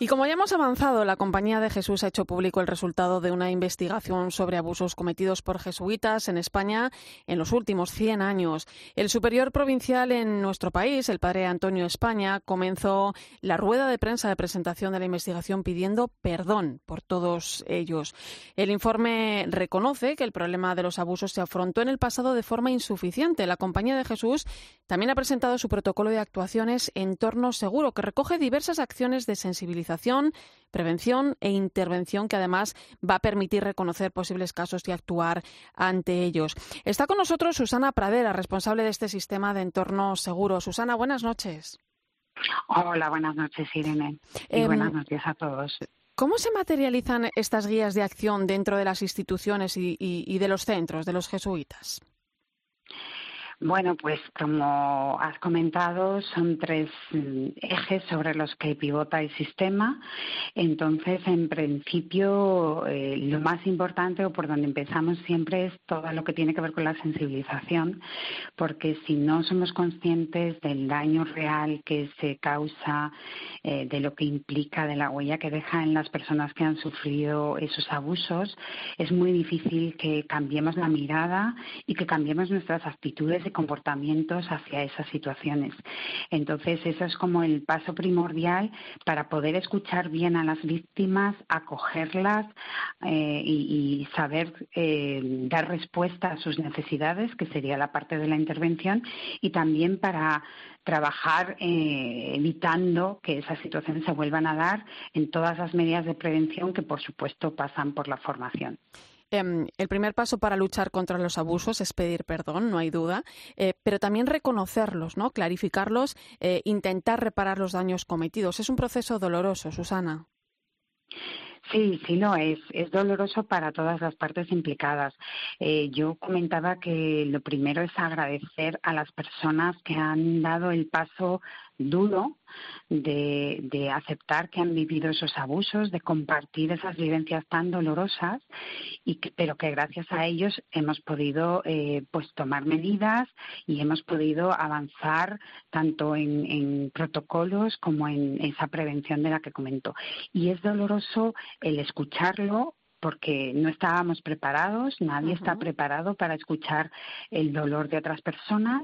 Y como ya hemos avanzado, la Compañía de Jesús ha hecho público el resultado de una investigación sobre abusos cometidos por jesuitas en España en los últimos 100 años. El superior provincial en nuestro país, el padre Antonio España, comenzó la rueda de prensa de presentación de la investigación pidiendo perdón por todos ellos. El informe reconoce que el problema de los abusos se afrontó en el pasado de forma insuficiente. La Compañía de Jesús también ha presentado su protocolo de actuaciones Entorno Seguro, que recoge diversas acciones de sensibilización prevención e intervención que además va a permitir reconocer posibles casos y actuar ante ellos. Está con nosotros Susana Pradera, responsable de este sistema de entorno seguro. Susana, buenas noches. Hola, buenas noches, Irene. Y em, buenas noches a todos. ¿Cómo se materializan estas guías de acción dentro de las instituciones y de los centros de los jesuitas? Bueno, pues como has comentado, son tres mm, ejes sobre los que pivota el sistema. Entonces, en principio, eh, lo más importante o por donde empezamos siempre es todo lo que tiene que ver con la sensibilización, porque si no somos conscientes del daño real que se causa, eh, de lo que implica, de la huella que deja en las personas que han sufrido esos abusos, es muy difícil que cambiemos la mirada y que cambiemos nuestras actitudes comportamientos hacia esas situaciones. Entonces, eso es como el paso primordial para poder escuchar bien a las víctimas, acogerlas eh, y, saber eh, dar respuesta a sus necesidades, que sería la parte de la intervención, y también para trabajar eh, evitando que esas situaciones se vuelvan a dar en todas las medidas de prevención que, por supuesto, pasan por la formación. Em, el primer paso para luchar contra los abusos es pedir perdón, no hay duda, eh, pero también reconocerlos, ¿no? clarificarlos, eh, intentar reparar los daños cometidos. Es un proceso doloroso, Susana. Sí, sí lo es. Es doloroso para todas las partes implicadas. Eh, yo comentaba que lo primero es agradecer a las personas que han dado el paso duro de, aceptar que han vivido esos abusos, de compartir esas vivencias tan dolorosas, y pero que gracias a ellos hemos podido eh, pues tomar medidas y hemos podido avanzar tanto en, en protocolos como en esa prevención de la que comento. Y es doloroso el escucharlo porque no estábamos preparados, nadie está preparado para escuchar el dolor de otras personas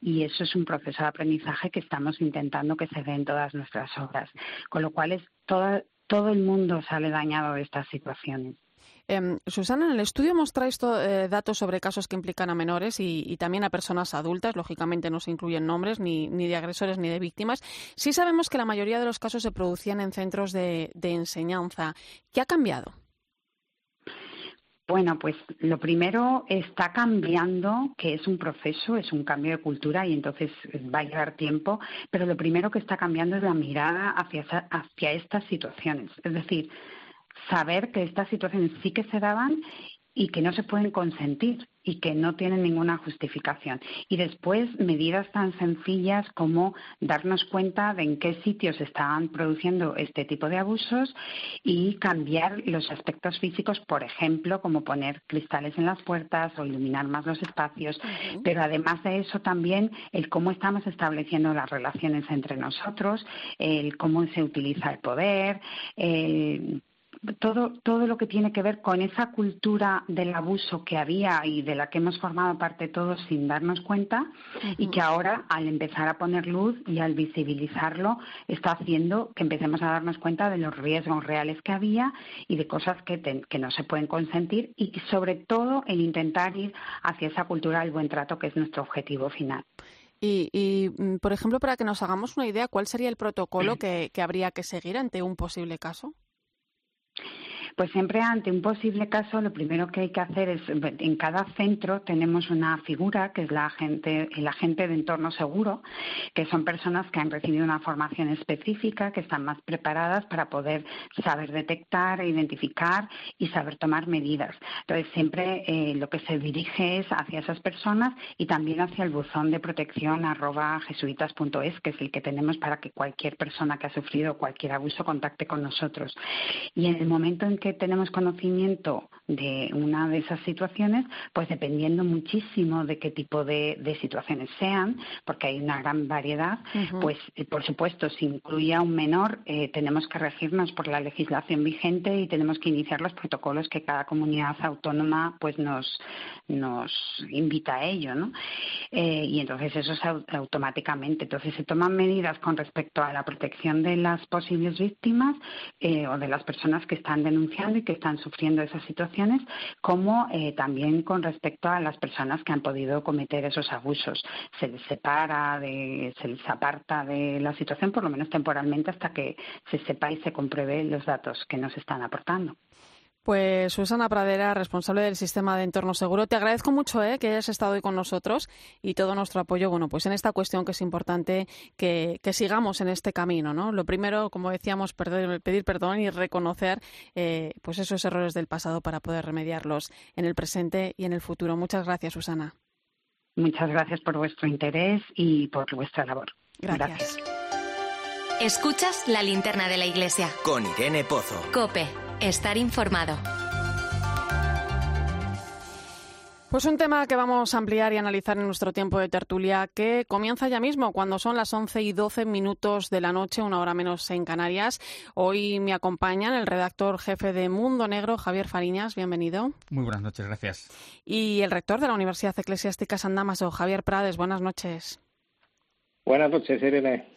y eso es un proceso de aprendizaje que estamos intentando que se dé en todas nuestras obras, con lo cual es todo, todo el mundo sale dañado de estas situaciones. Em, Susana, en el estudio mostráis eh, datos sobre casos que implican a menores y, también a personas adultas. Lógicamente no se incluyen nombres ni, ni, de agresores ni de víctimas. Sí sabemos que la mayoría de los casos se producían en centros de enseñanza. ¿Qué ha cambiado? Bueno, pues lo primero está cambiando, que es un proceso, es un cambio de cultura y entonces va a llevar tiempo, pero lo primero que está cambiando es la mirada hacia, hacia estas situaciones. Es decir, saber que estas situaciones sí que se daban y que no se pueden consentir y que no tienen ninguna justificación. Y después, medidas tan sencillas como darnos cuenta de en qué sitios están produciendo este tipo de abusos y cambiar los aspectos físicos, por ejemplo, como poner cristales en las puertas o iluminar más los espacios. Pero además de eso, también el cómo estamos estableciendo las relaciones entre nosotros, el cómo se utiliza el poder, el todo, todo lo que tiene que ver con esa cultura del abuso que había y de la que hemos formado parte todos sin darnos cuenta y que ahora al empezar a poner luz y al visibilizarlo está haciendo que empecemos a darnos cuenta de los riesgos reales que había y de cosas que, que no se pueden consentir y sobre todo en intentar ir hacia esa cultura del buen trato que es nuestro objetivo final. Y, y, mm, por ejemplo, para que nos hagamos una idea, ¿cuál sería el protocolo que habría que seguir ante un posible caso? Pues siempre ante un posible caso, lo primero que hay que hacer es, en cada centro tenemos una figura que es la agente, el agente de entorno seguro, que son personas que han recibido una formación específica, que están más preparadas para poder saber detectar, identificar y saber tomar medidas. Entonces siempre eh, lo que se dirige es hacia esas personas y también hacia el buzón de protección arroba jesuitas.es, que es el que tenemos para que cualquier persona que ha sufrido cualquier abuso contacte con nosotros. Y en el momento en que tenemos conocimiento de una de esas situaciones, pues dependiendo muchísimo de qué tipo de, situaciones sean, porque hay una gran variedad, pues eh, por supuesto, si incluye a un menor, eh, tenemos que regirnos por la legislación vigente y tenemos que iniciar los protocolos que cada comunidad autónoma pues nos, nos invita a ello, ¿no? Eh, y entonces eso es automáticamente. Entonces se toman medidas con respecto a la protección de las posibles víctimas o de las personas que están denunciando y que están sufriendo esas situaciones, como eh, también con respecto a las personas que han podido cometer esos abusos. Se les separa, de, se les aparta de la situación, por lo menos temporalmente, hasta que se sepa y se compruebe los datos que nos están aportando. Pues Susana Pradera, responsable del sistema de entorno seguro, te agradezco mucho ¿eh? que hayas estado hoy con nosotros y todo nuestro apoyo, bueno, pues en esta cuestión que es importante que, sigamos en este camino, ¿no? Lo primero, como decíamos, pedir perdón y reconocer eh, pues esos errores del pasado para poder remediarlos en el presente y en el futuro. Muchas gracias, Susana. Muchas gracias por vuestro interés y por vuestra labor. gracias. Escuchas la linterna de la iglesia. Con Irene Pozo. Cope Estar informado. Pues un tema que vamos a ampliar y analizar en nuestro tiempo de tertulia que comienza ya mismo cuando son las 11 y 12 minutos de la noche, una hora menos en Canarias. Hoy me acompañan el redactor jefe de Mundo Negro, Javier Fariñas. Bienvenido. Muy buenas noches, gracias. Y el rector de la Universidad Eclesiástica San Damaso, Javier Prades. Buenas noches. Buenas noches, Irene.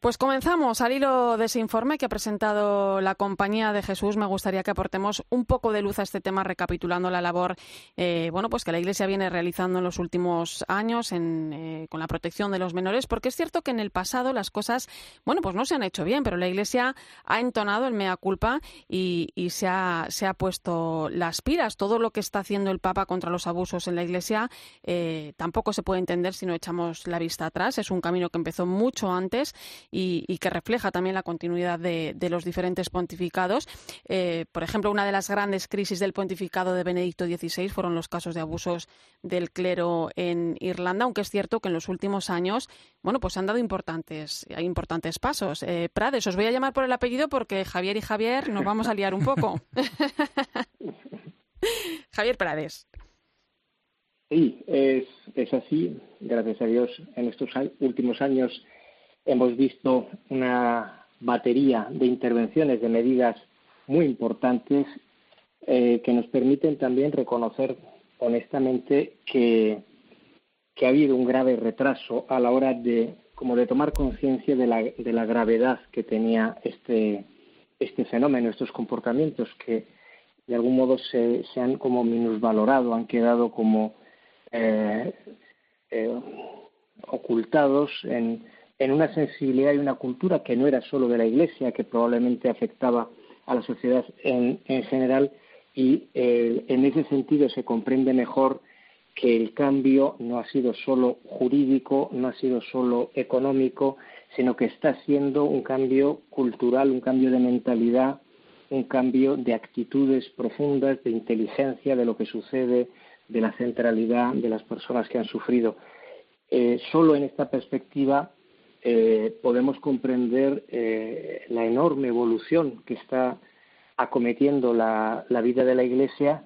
Pues comenzamos. Al hilo de ese informe que ha presentado la Compañía de Jesús, me gustaría que aportemos un poco de luz a este tema, recapitulando la labor eh, bueno, pues que la Iglesia viene realizando en los últimos años eh, con la protección de los menores, porque es cierto que en el pasado las cosas bueno, pues no se han hecho bien, pero la Iglesia ha entonado el mea culpa y, se, ha, se, ha, puesto las pilas. Todo lo que está haciendo el Papa contra los abusos en la Iglesia eh, tampoco se puede entender si no echamos la vista atrás. Es un camino que empezó mucho antes y, que refleja también la continuidad de, los diferentes pontificados. Eh, por ejemplo, una de las grandes crisis del pontificado de Benedicto XVI fueron los casos de abusos del clero en Irlanda, aunque es cierto que en los últimos años, bueno, pues han dado importantes, importantes pasos. Eh, Prades, os voy a llamar por el apellido porque Javier y Javier nos vamos a liar un poco. Javier Prades. Sí, es, es así. Gracias a Dios, en estos últimos años hemos visto una batería de intervenciones, de medidas muy importantes eh, que nos permiten también reconocer honestamente que, que, ha habido un grave retraso a la hora de como de tomar conciencia de la, de la gravedad que tenía este, este fenómeno, estos comportamientos que de algún modo se, se han como minusvalorado, han quedado como eh, eh, ocultados en, en una sensibilidad y una cultura que no era solo de la Iglesia, que probablemente afectaba a la sociedad en, general, y eh, en ese sentido se comprende mejor que el cambio no ha sido solo jurídico, no ha sido solo económico, sino que está siendo un cambio cultural, un cambio de mentalidad un cambio de actitudes profundas, de inteligencia de lo que sucede, de la centralidad de las personas que han sufrido. Eh, solo en esta perspectiva eh, podemos comprender eh, la enorme evolución que está acometiendo la, vida de la Iglesia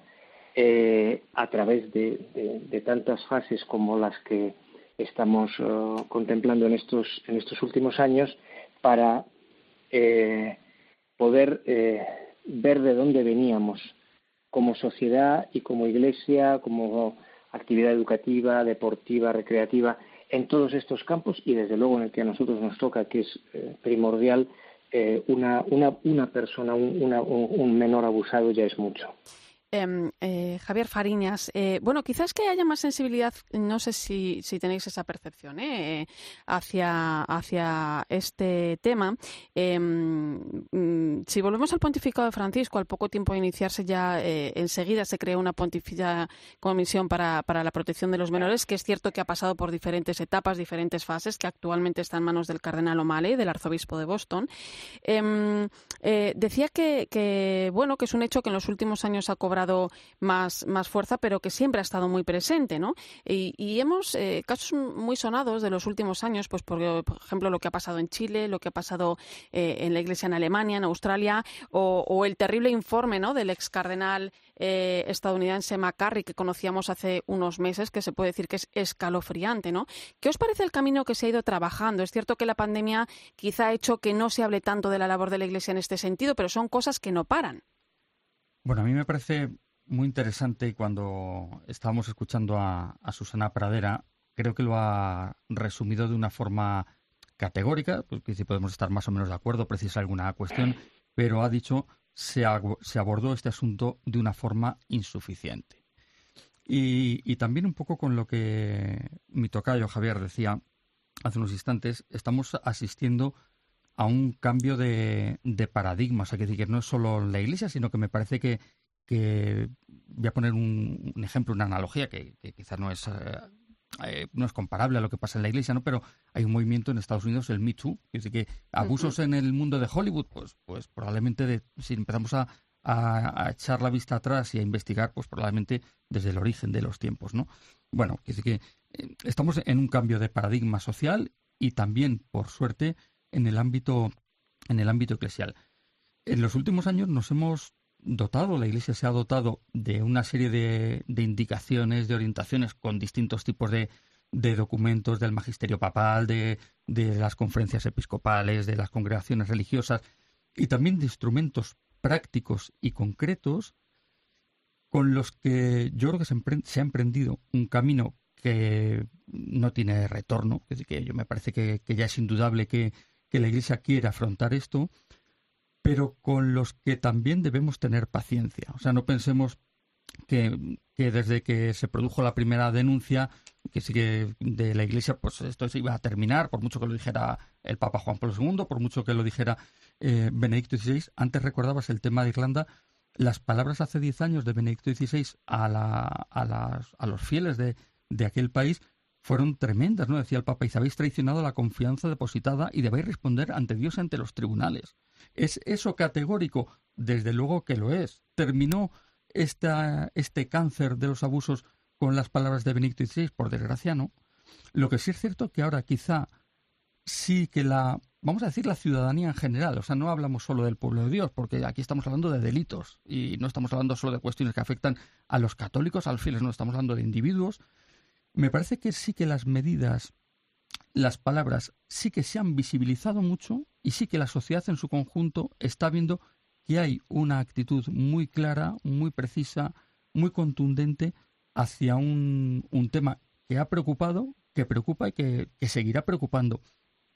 a través de, tantas fases como las que estamos contemplando en estos, en estos últimos años para poder ver de dónde veníamos como sociedad y como iglesia, como actividad educativa, deportiva, recreativa, en todos estos campos y desde luego en el que a nosotros nos toca, que es eh, primordial, eh, una, una, una persona, un menor abusado ya es mucho. Em, eh, Javier Fariñas, eh, bueno, quizás que haya más sensibilidad, no sé si, tenéis esa percepción eh, hacia, hacia este tema. Em, mm, si volvemos al pontificado de Francisco, al poco tiempo de iniciarse ya enseguida se creó una pontificia comisión para, para, la protección de los menores, que es cierto que ha pasado por diferentes etapas, diferentes fases, que actualmente está en manos del cardenal O'Malley, del arzobispo de Boston. Em, decía que, bueno, que es un hecho que en los últimos años ha cobrado más, más fuerza, pero que siempre ha estado muy presente, ¿no? Y, y hemos eh, casos muy sonados de los últimos años, pues por, ejemplo lo que ha pasado en Chile, lo que ha pasado eh, en la Iglesia en Alemania, en Australia, o, el terrible informe, ¿no? Del ex cardenal eh, estadounidense McCarry que conocíamos hace unos meses, que se puede decir que es escalofriante, ¿no? ¿Qué os parece el camino que se ha ido trabajando? Es cierto que la pandemia quizá ha hecho que no se hable tanto de la labor de la Iglesia en este sentido, pero son cosas que no paran. Bueno, a mí me parece muy interesante y cuando estábamos escuchando a, Susana Pradera, creo que lo ha resumido de una forma categórica, porque si podemos estar más o menos de acuerdo, precisa alguna cuestión, pero ha dicho se, se abordó este asunto de una forma insuficiente. Y, también un poco con lo que mi tocayo Javier decía hace unos instantes, estamos asistiendo a un cambio de, de paradigma. O sea, decir, que no es solo la Iglesia, sino que me parece que, que voy a poner un, ejemplo, una analogía que, quizás no es, eh, no es comparable a lo que pasa en la iglesia, ¿no? Pero hay un movimiento en Estados Unidos, el Me Too, que dice que abusos en el mundo de Hollywood, pues, pues probablemente si empezamos a, echar la vista atrás y a investigar, pues probablemente desde el origen de los tiempos, ¿no? Bueno, que que eh, estamos en un cambio de paradigma social y también, por suerte, en el ámbito, en el ámbito eclesial. En los últimos años nos hemos dotado, la Iglesia se ha dotado de una serie de, indicaciones, de orientaciones con distintos tipos de, documentos del magisterio papal, de, las conferencias episcopales, de las congregaciones religiosas y también de instrumentos prácticos y concretos con los que yo creo que se, ha emprendido un camino que no tiene retorno, decir, que yo me parece que, ya es indudable que, que la Iglesia quiere afrontar esto, pero con los que también debemos tener paciencia. O sea, no pensemos que, desde que se produjo la primera denuncia que sigue de la Iglesia, pues esto se iba a terminar, por mucho que lo dijera el Papa Juan Pablo II, por mucho que lo dijera eh, Benedicto XVI. Antes recordabas el tema de Irlanda, las palabras hace diez años de Benedicto XVI a, a, los fieles de, de aquel país fueron tremendas, ¿no? Decía el Papa, y habéis traicionado la confianza depositada y debéis responder ante Dios ante los tribunales. ¿Es eso categórico? Desde luego que lo es. ¿Terminó esta, este cáncer de los abusos con las palabras de Benito XVI? Por desgracia, no. Lo que sí es cierto que ahora quizá sí que la, vamos a decir, la ciudadanía en general, o sea, no hablamos solo del pueblo de Dios, porque aquí estamos hablando de delitos y no estamos hablando solo de cuestiones que afectan a los católicos, a los fieles, no, estamos hablando de individuos. Me parece que sí que las medidas las palabras sí que se han visibilizado mucho y sí que la sociedad en su conjunto está viendo que hay una actitud muy clara, muy precisa, muy contundente hacia un, un tema que ha preocupado, que preocupa y que, seguirá preocupando.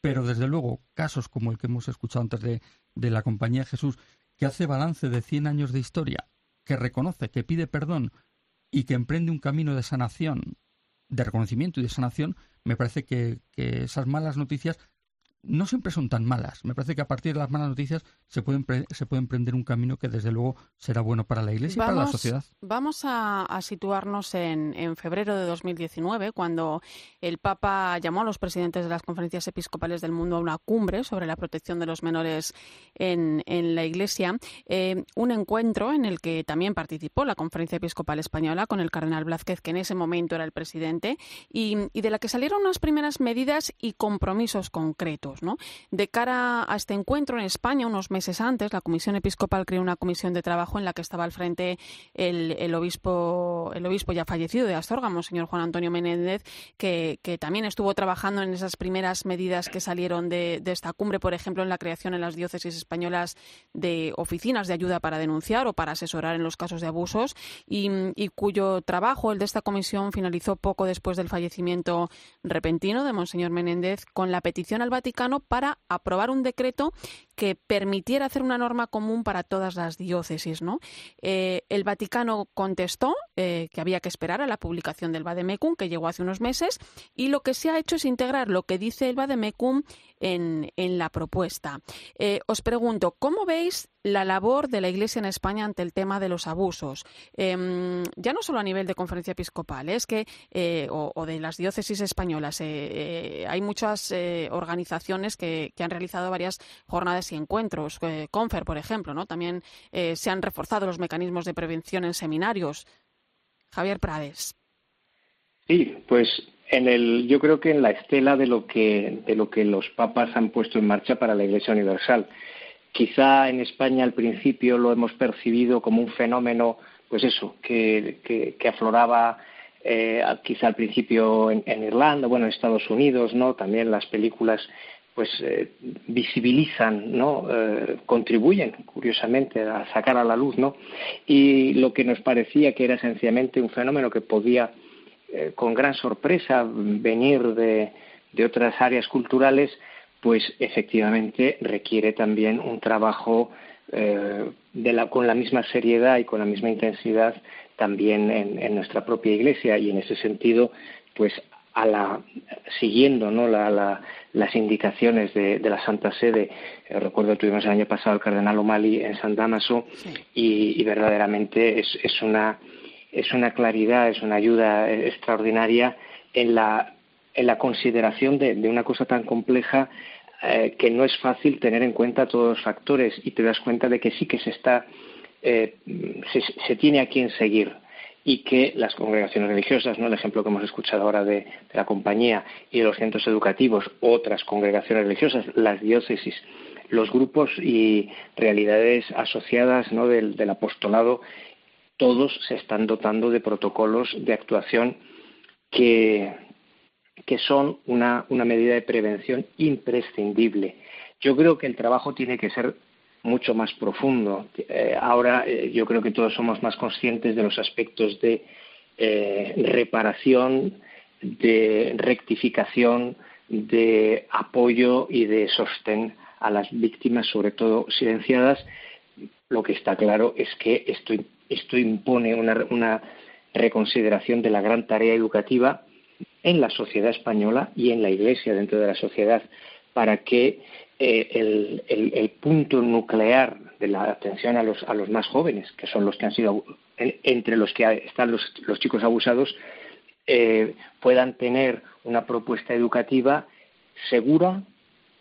Pero desde luego, casos como el que hemos escuchado antes de, de la Compañía de Jesús, que hace balance de 100 años de historia, que reconoce, que pide perdón y que emprende un camino de sanación, de reconocimiento y de sanación, me parece que, esas malas noticias no siempre son tan malas. Me parece que a partir de las malas noticias se puede, se puede emprender un camino que desde luego será bueno para la Iglesia y para la sociedad. Vamos a, situarnos en, en, febrero de 2019, cuando el Papa llamó a los presidentes de las conferencias episcopales del mundo a una cumbre sobre la protección de los menores en, en la Iglesia. Eh, un encuentro en el que también participó la Conferencia Episcopal Española con el cardenal Blázquez, que en ese momento era el presidente, y, y de la que salieron unas primeras medidas y compromisos concretos. De cara a este encuentro en España, unos meses antes, la Comisión Episcopal creó una comisión de trabajo en la que estaba al frente el, obispo, el obispo ya fallecido de Astorga, señor Juan Antonio Menéndez, que, también estuvo trabajando en esas primeras medidas que salieron de, esta cumbre, por ejemplo, en la creación en las diócesis españolas de oficinas de ayuda para denunciar o para asesorar en los casos de abusos y, y cuyo trabajo, el de esta comisión, finalizó poco después del fallecimiento repentino de Monseñor Menéndez con la petición al Vaticano para aprobar un decreto que permitiera hacer una norma común para todas las diócesis. ¿no? Eh, el Vaticano contestó eh, que había que esperar a la publicación del Vademecum, que llegó hace unos meses, y lo que se ha hecho es integrar lo que dice el Vademecum en, en la propuesta. Eh, os pregunto, ¿cómo veis la labor de la Iglesia en España ante el tema de los abusos? Em, ya no solo a nivel de conferencia episcopal, es que, o, de las diócesis españolas, hay muchas organizaciones que, que han realizado varias jornadas y encuentros. Eh, Confer, por ejemplo, ¿no? También eh, se han reforzado los mecanismos de prevención en seminarios. Javier Prades. Sí, pues en el, yo creo que en la estela de lo que, de lo que los papas han puesto en marcha para la Iglesia Universal. Quizá en España al principio lo hemos percibido como un fenómeno, pues eso, que, afloraba eh, quizá al principio en, en, Irlanda, bueno, en Estados Unidos, ¿no? También las películas pues eh, visibilizan, ¿no? Eh, contribuyen, curiosamente, a sacar a la luz, ¿no? Y lo que nos parecía que era sencillamente un fenómeno que podía, eh, con gran sorpresa, venir de otras áreas culturales, pues efectivamente requiere también un trabajo de la, con la misma seriedad y con la misma intensidad también en, en, nuestra propia iglesia y en ese sentido pues a la, siguiendo ¿no? las indicaciones de, la Santa Sede. Eh, recuerdo que tuvimos el año pasado al cardenal O'Malley en San Damaso y, verdaderamente es, es, una, es una claridad, es una ayuda extraordinaria en la, en la consideración de, una cosa tan compleja eh, que no es fácil tener en cuenta todos los factores y te das cuenta de que sí que se está eh, se, tiene a quién seguir y que las congregaciones religiosas, ¿no? el ejemplo que hemos escuchado ahora de, la compañía y de los centros educativos, otras congregaciones religiosas, las diócesis, los grupos y realidades asociadas ¿no? del, apostolado, todos se están dotando de protocolos de actuación que, que son una, una medida de prevención imprescindible. Yo creo que el trabajo tiene que ser mucho más profundo. Eh, ahora eh, yo creo que todos somos más conscientes de los aspectos de eh, reparación, de rectificación, de apoyo y de sostén a las víctimas, sobre todo silenciadas. Lo que está claro es que esto, esto impone una, una reconsideración de la gran tarea educativa en la sociedad española y en la Iglesia dentro de la sociedad para que eh, el, punto nuclear de la atención a los, a los más jóvenes, que son los que han sido, entre los que están los, los chicos abusados, eh, puedan tener una propuesta educativa segura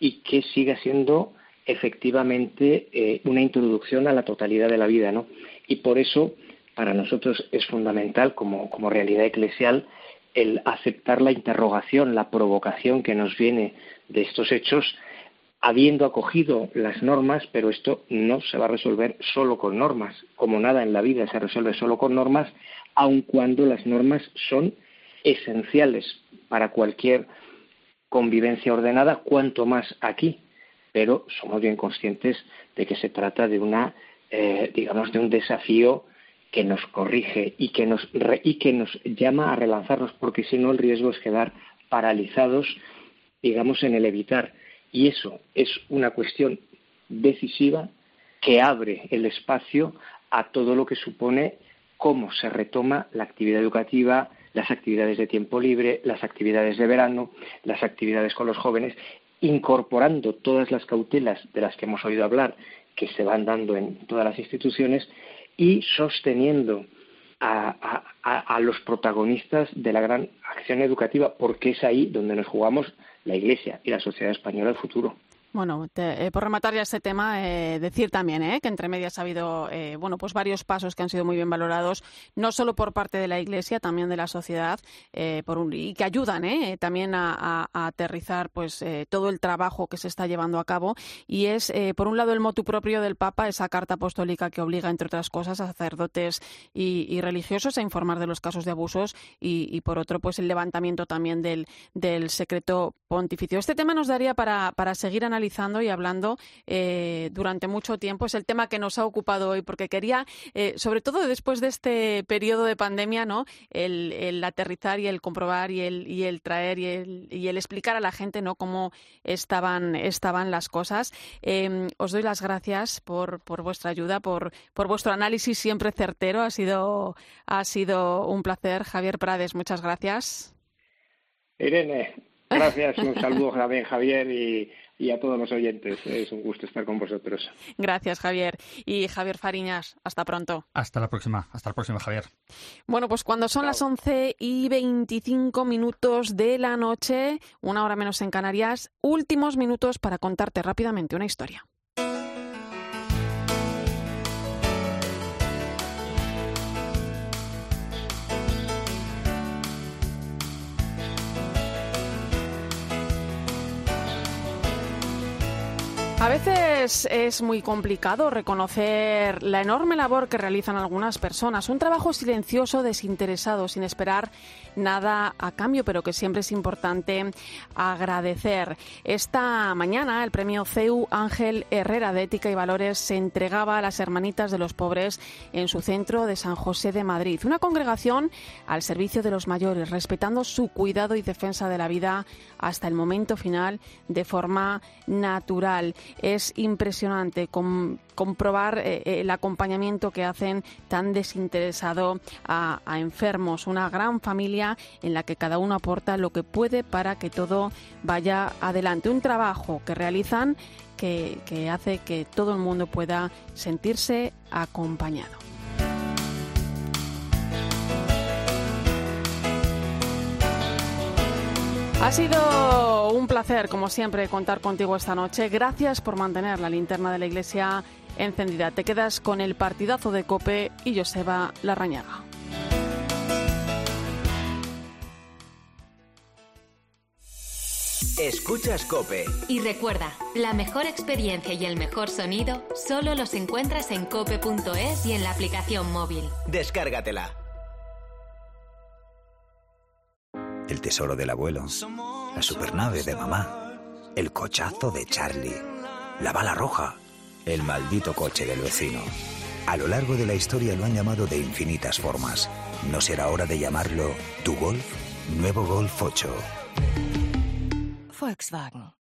y que siga siendo efectivamente eh, una introducción a la totalidad de la vida, ¿no? Y por eso, para nosotros es fundamental, como, como realidad eclesial, el aceptar la interrogación, la provocación que nos viene de estos hechos habiendo acogido las normas, pero esto no se va a resolver solo con normas, como nada en la vida se resuelve solo con normas, aun cuando las normas son esenciales para cualquier convivencia ordenada, cuanto más aquí. Pero somos bien conscientes de que se trata de una, eh, digamos, de un desafío que nos corrige y que nos, y que nos llama a relanzarnos, porque si no el riesgo es quedar paralizados, digamos, en el evitar. Y eso es una cuestión decisiva que abre el espacio a todo lo que supone cómo se retoma la actividad educativa, las actividades de tiempo libre, las actividades de verano, las actividades con los jóvenes incorporando todas las cautelas de las que hemos oído hablar, que se van dando en todas las instituciones, y sosteniendo a, los protagonistas de la gran acción educativa, porque es ahí donde nos jugamos la Iglesia y la sociedad española del futuro. Bueno, eh, por rematar ya este tema, eh, decir también eh, que entre medias ha habido bueno, pues varios pasos que han sido muy bien valorados, no solo por parte de la Iglesia, también de la sociedad, y que ayudan también a, aterrizar pues todo el trabajo que se está llevando a cabo. Y es, por un lado, el motu propio del Papa, esa carta apostólica que obliga, entre otras cosas, a sacerdotes y, religiosos a informar de los casos de abusos y, por otro, pues el levantamiento también del, del secreto pontificio. Este tema nos daría para, para seguir analizando y hablando eh, durante mucho tiempo. Es el tema que nos ha ocupado hoy porque quería, eh, sobre todo después de este periodo de pandemia, ¿no? El, aterrizar y el comprobar y el, y el traer y el, y el, explicar a la gente ¿no? cómo estaban, estaban las cosas. Em, os doy las gracias por, por vuestra ayuda, por, por vuestro análisis siempre certero. Ha sido, ha sido un placer. Javier Prades, muchas gracias. Irene, gracias. Un saludo también, Javier, y y a todos los oyentes. Es un gusto estar con vosotros. Gracias, Javier. Y Javier Fariñas, hasta pronto. Hasta la próxima, hasta la próxima, Javier. Bueno, pues cuando son las 11 y 25 minutos de la noche, una hora menos en Canarias, últimos minutos para contarte rápidamente una historia. A veces es muy complicado reconocer la enorme labor que realizan algunas personas, un trabajo silencioso, desinteresado, sin esperar nada a cambio, pero que siempre es importante agradecer. Esta mañana el premio CEU Ángel Herrera de Ética y Valores se entregaba a las hermanitas de los pobres en su centro de San José de Madrid, una congregación al servicio de los mayores, respetando su cuidado y defensa de la vida hasta el momento final de forma natural. Es impresionante comprobar eh, eh, el acompañamiento que hacen tan desinteresado a, enfermos. Una gran familia en la que cada uno aporta lo que puede para que todo vaya adelante. Un trabajo que realizan que hace que todo el mundo pueda sentirse acompañado. Ha sido un placer, como siempre, contar contigo esta noche. Gracias por mantener la linterna de la iglesia encendida. Te quedas con el partidazo de Cope y Joseba Larrañaga. Escuchas Cope. Y recuerda, la mejor experiencia y el mejor sonido solo los encuentras en cope.es y en la aplicación móvil. Descárgatela. El tesoro del abuelo, la supernave de mamá, el cochazo de Charlie, la bala roja, el maldito coche del vecino. A lo largo de la historia lo han llamado de infinitas formas. ¿No será hora de llamarlo tu Golf? Nuevo Golf 8. Volkswagen.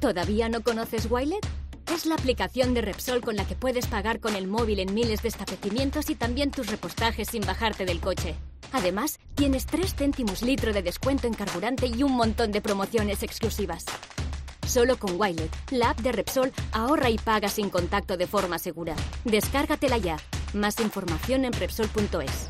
¿Todavía no conoces Wilet? Es la aplicación de Repsol con la que puedes pagar con el móvil en miles de establecimientos y también tus repostajes sin bajarte del coche. Además, tienes 3 céntimos litro de descuento en carburante y un montón de promociones exclusivas. Solo con Wilet, la app de Repsol, ahorra y paga sin contacto de forma segura. Descárgatela ya. Más información en Repsol.es.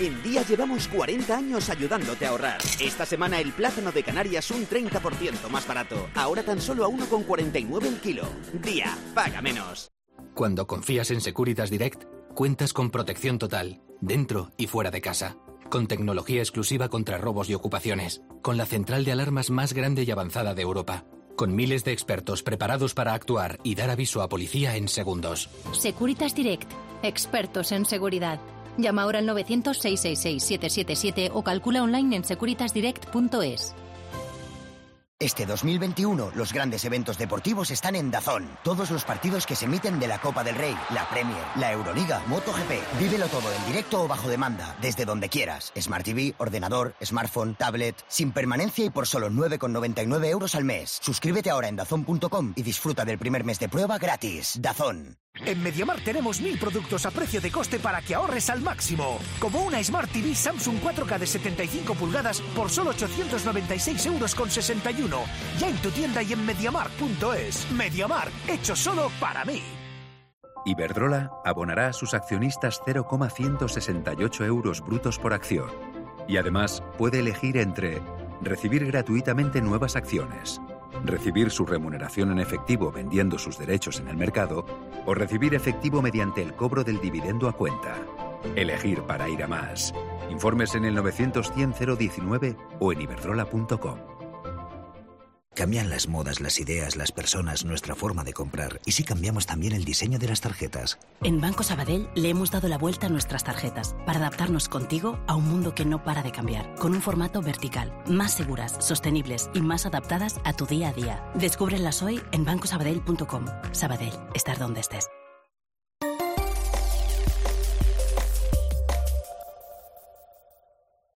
En Día llevamos 40 años ayudándote a ahorrar. Esta semana el plátano de Canarias un 30% más barato. Ahora tan solo a 1,49 el kilo. Día, paga menos. Cuando confías en Securitas Direct, cuentas con protección total, dentro y fuera de casa. Con tecnología exclusiva contra robos y ocupaciones. Con la central de alarmas más grande y avanzada de Europa. Con miles de expertos preparados para actuar y dar aviso a policía en segundos. Securitas Direct. Expertos en seguridad. Llama ahora al 900-666-777 o calcula online en securitasdirect.es. Este 2021 los grandes eventos deportivos están en Dazón. Todos los partidos que se emiten de la Copa del Rey, la Premier, la Euroliga, MotoGP. Vívelo todo en directo o bajo demanda, desde donde quieras. Smart TV, ordenador, smartphone, tablet, sin permanencia y por solo 9,99 euros al mes. Suscríbete ahora en dazón.com y disfruta del primer mes de prueba gratis. Dazón. En MediaMarkt tenemos mil productos a precio de coste para que ahorres al máximo. Como una Smart TV Samsung 4K de 75 pulgadas por solo 896 euros con 61. Ya en tu tienda y en MediaMarkt.es. MediaMarkt, hecho solo para mí. Iberdrola abonará a sus accionistas 0,168 euros brutos por acción. Y además puede elegir entre recibir gratuitamente nuevas acciones recibir su remuneración en efectivo vendiendo sus derechos en el mercado o recibir efectivo mediante el cobro del dividendo a cuenta. Elegir para ir a más. Informes en el 900 019 o en iberdrola.com. Cambian las modas, las ideas, las personas, nuestra forma de comprar. ¿Y si cambiamos también el diseño de las tarjetas? En Banco Sabadell le hemos dado la vuelta a nuestras tarjetas para adaptarnos contigo a un mundo que no para de cambiar, con un formato vertical, más seguras, sostenibles y más adaptadas a tu día a día. Descúbrelas hoy en bancosabadell.com. Sabadell, estar donde estés.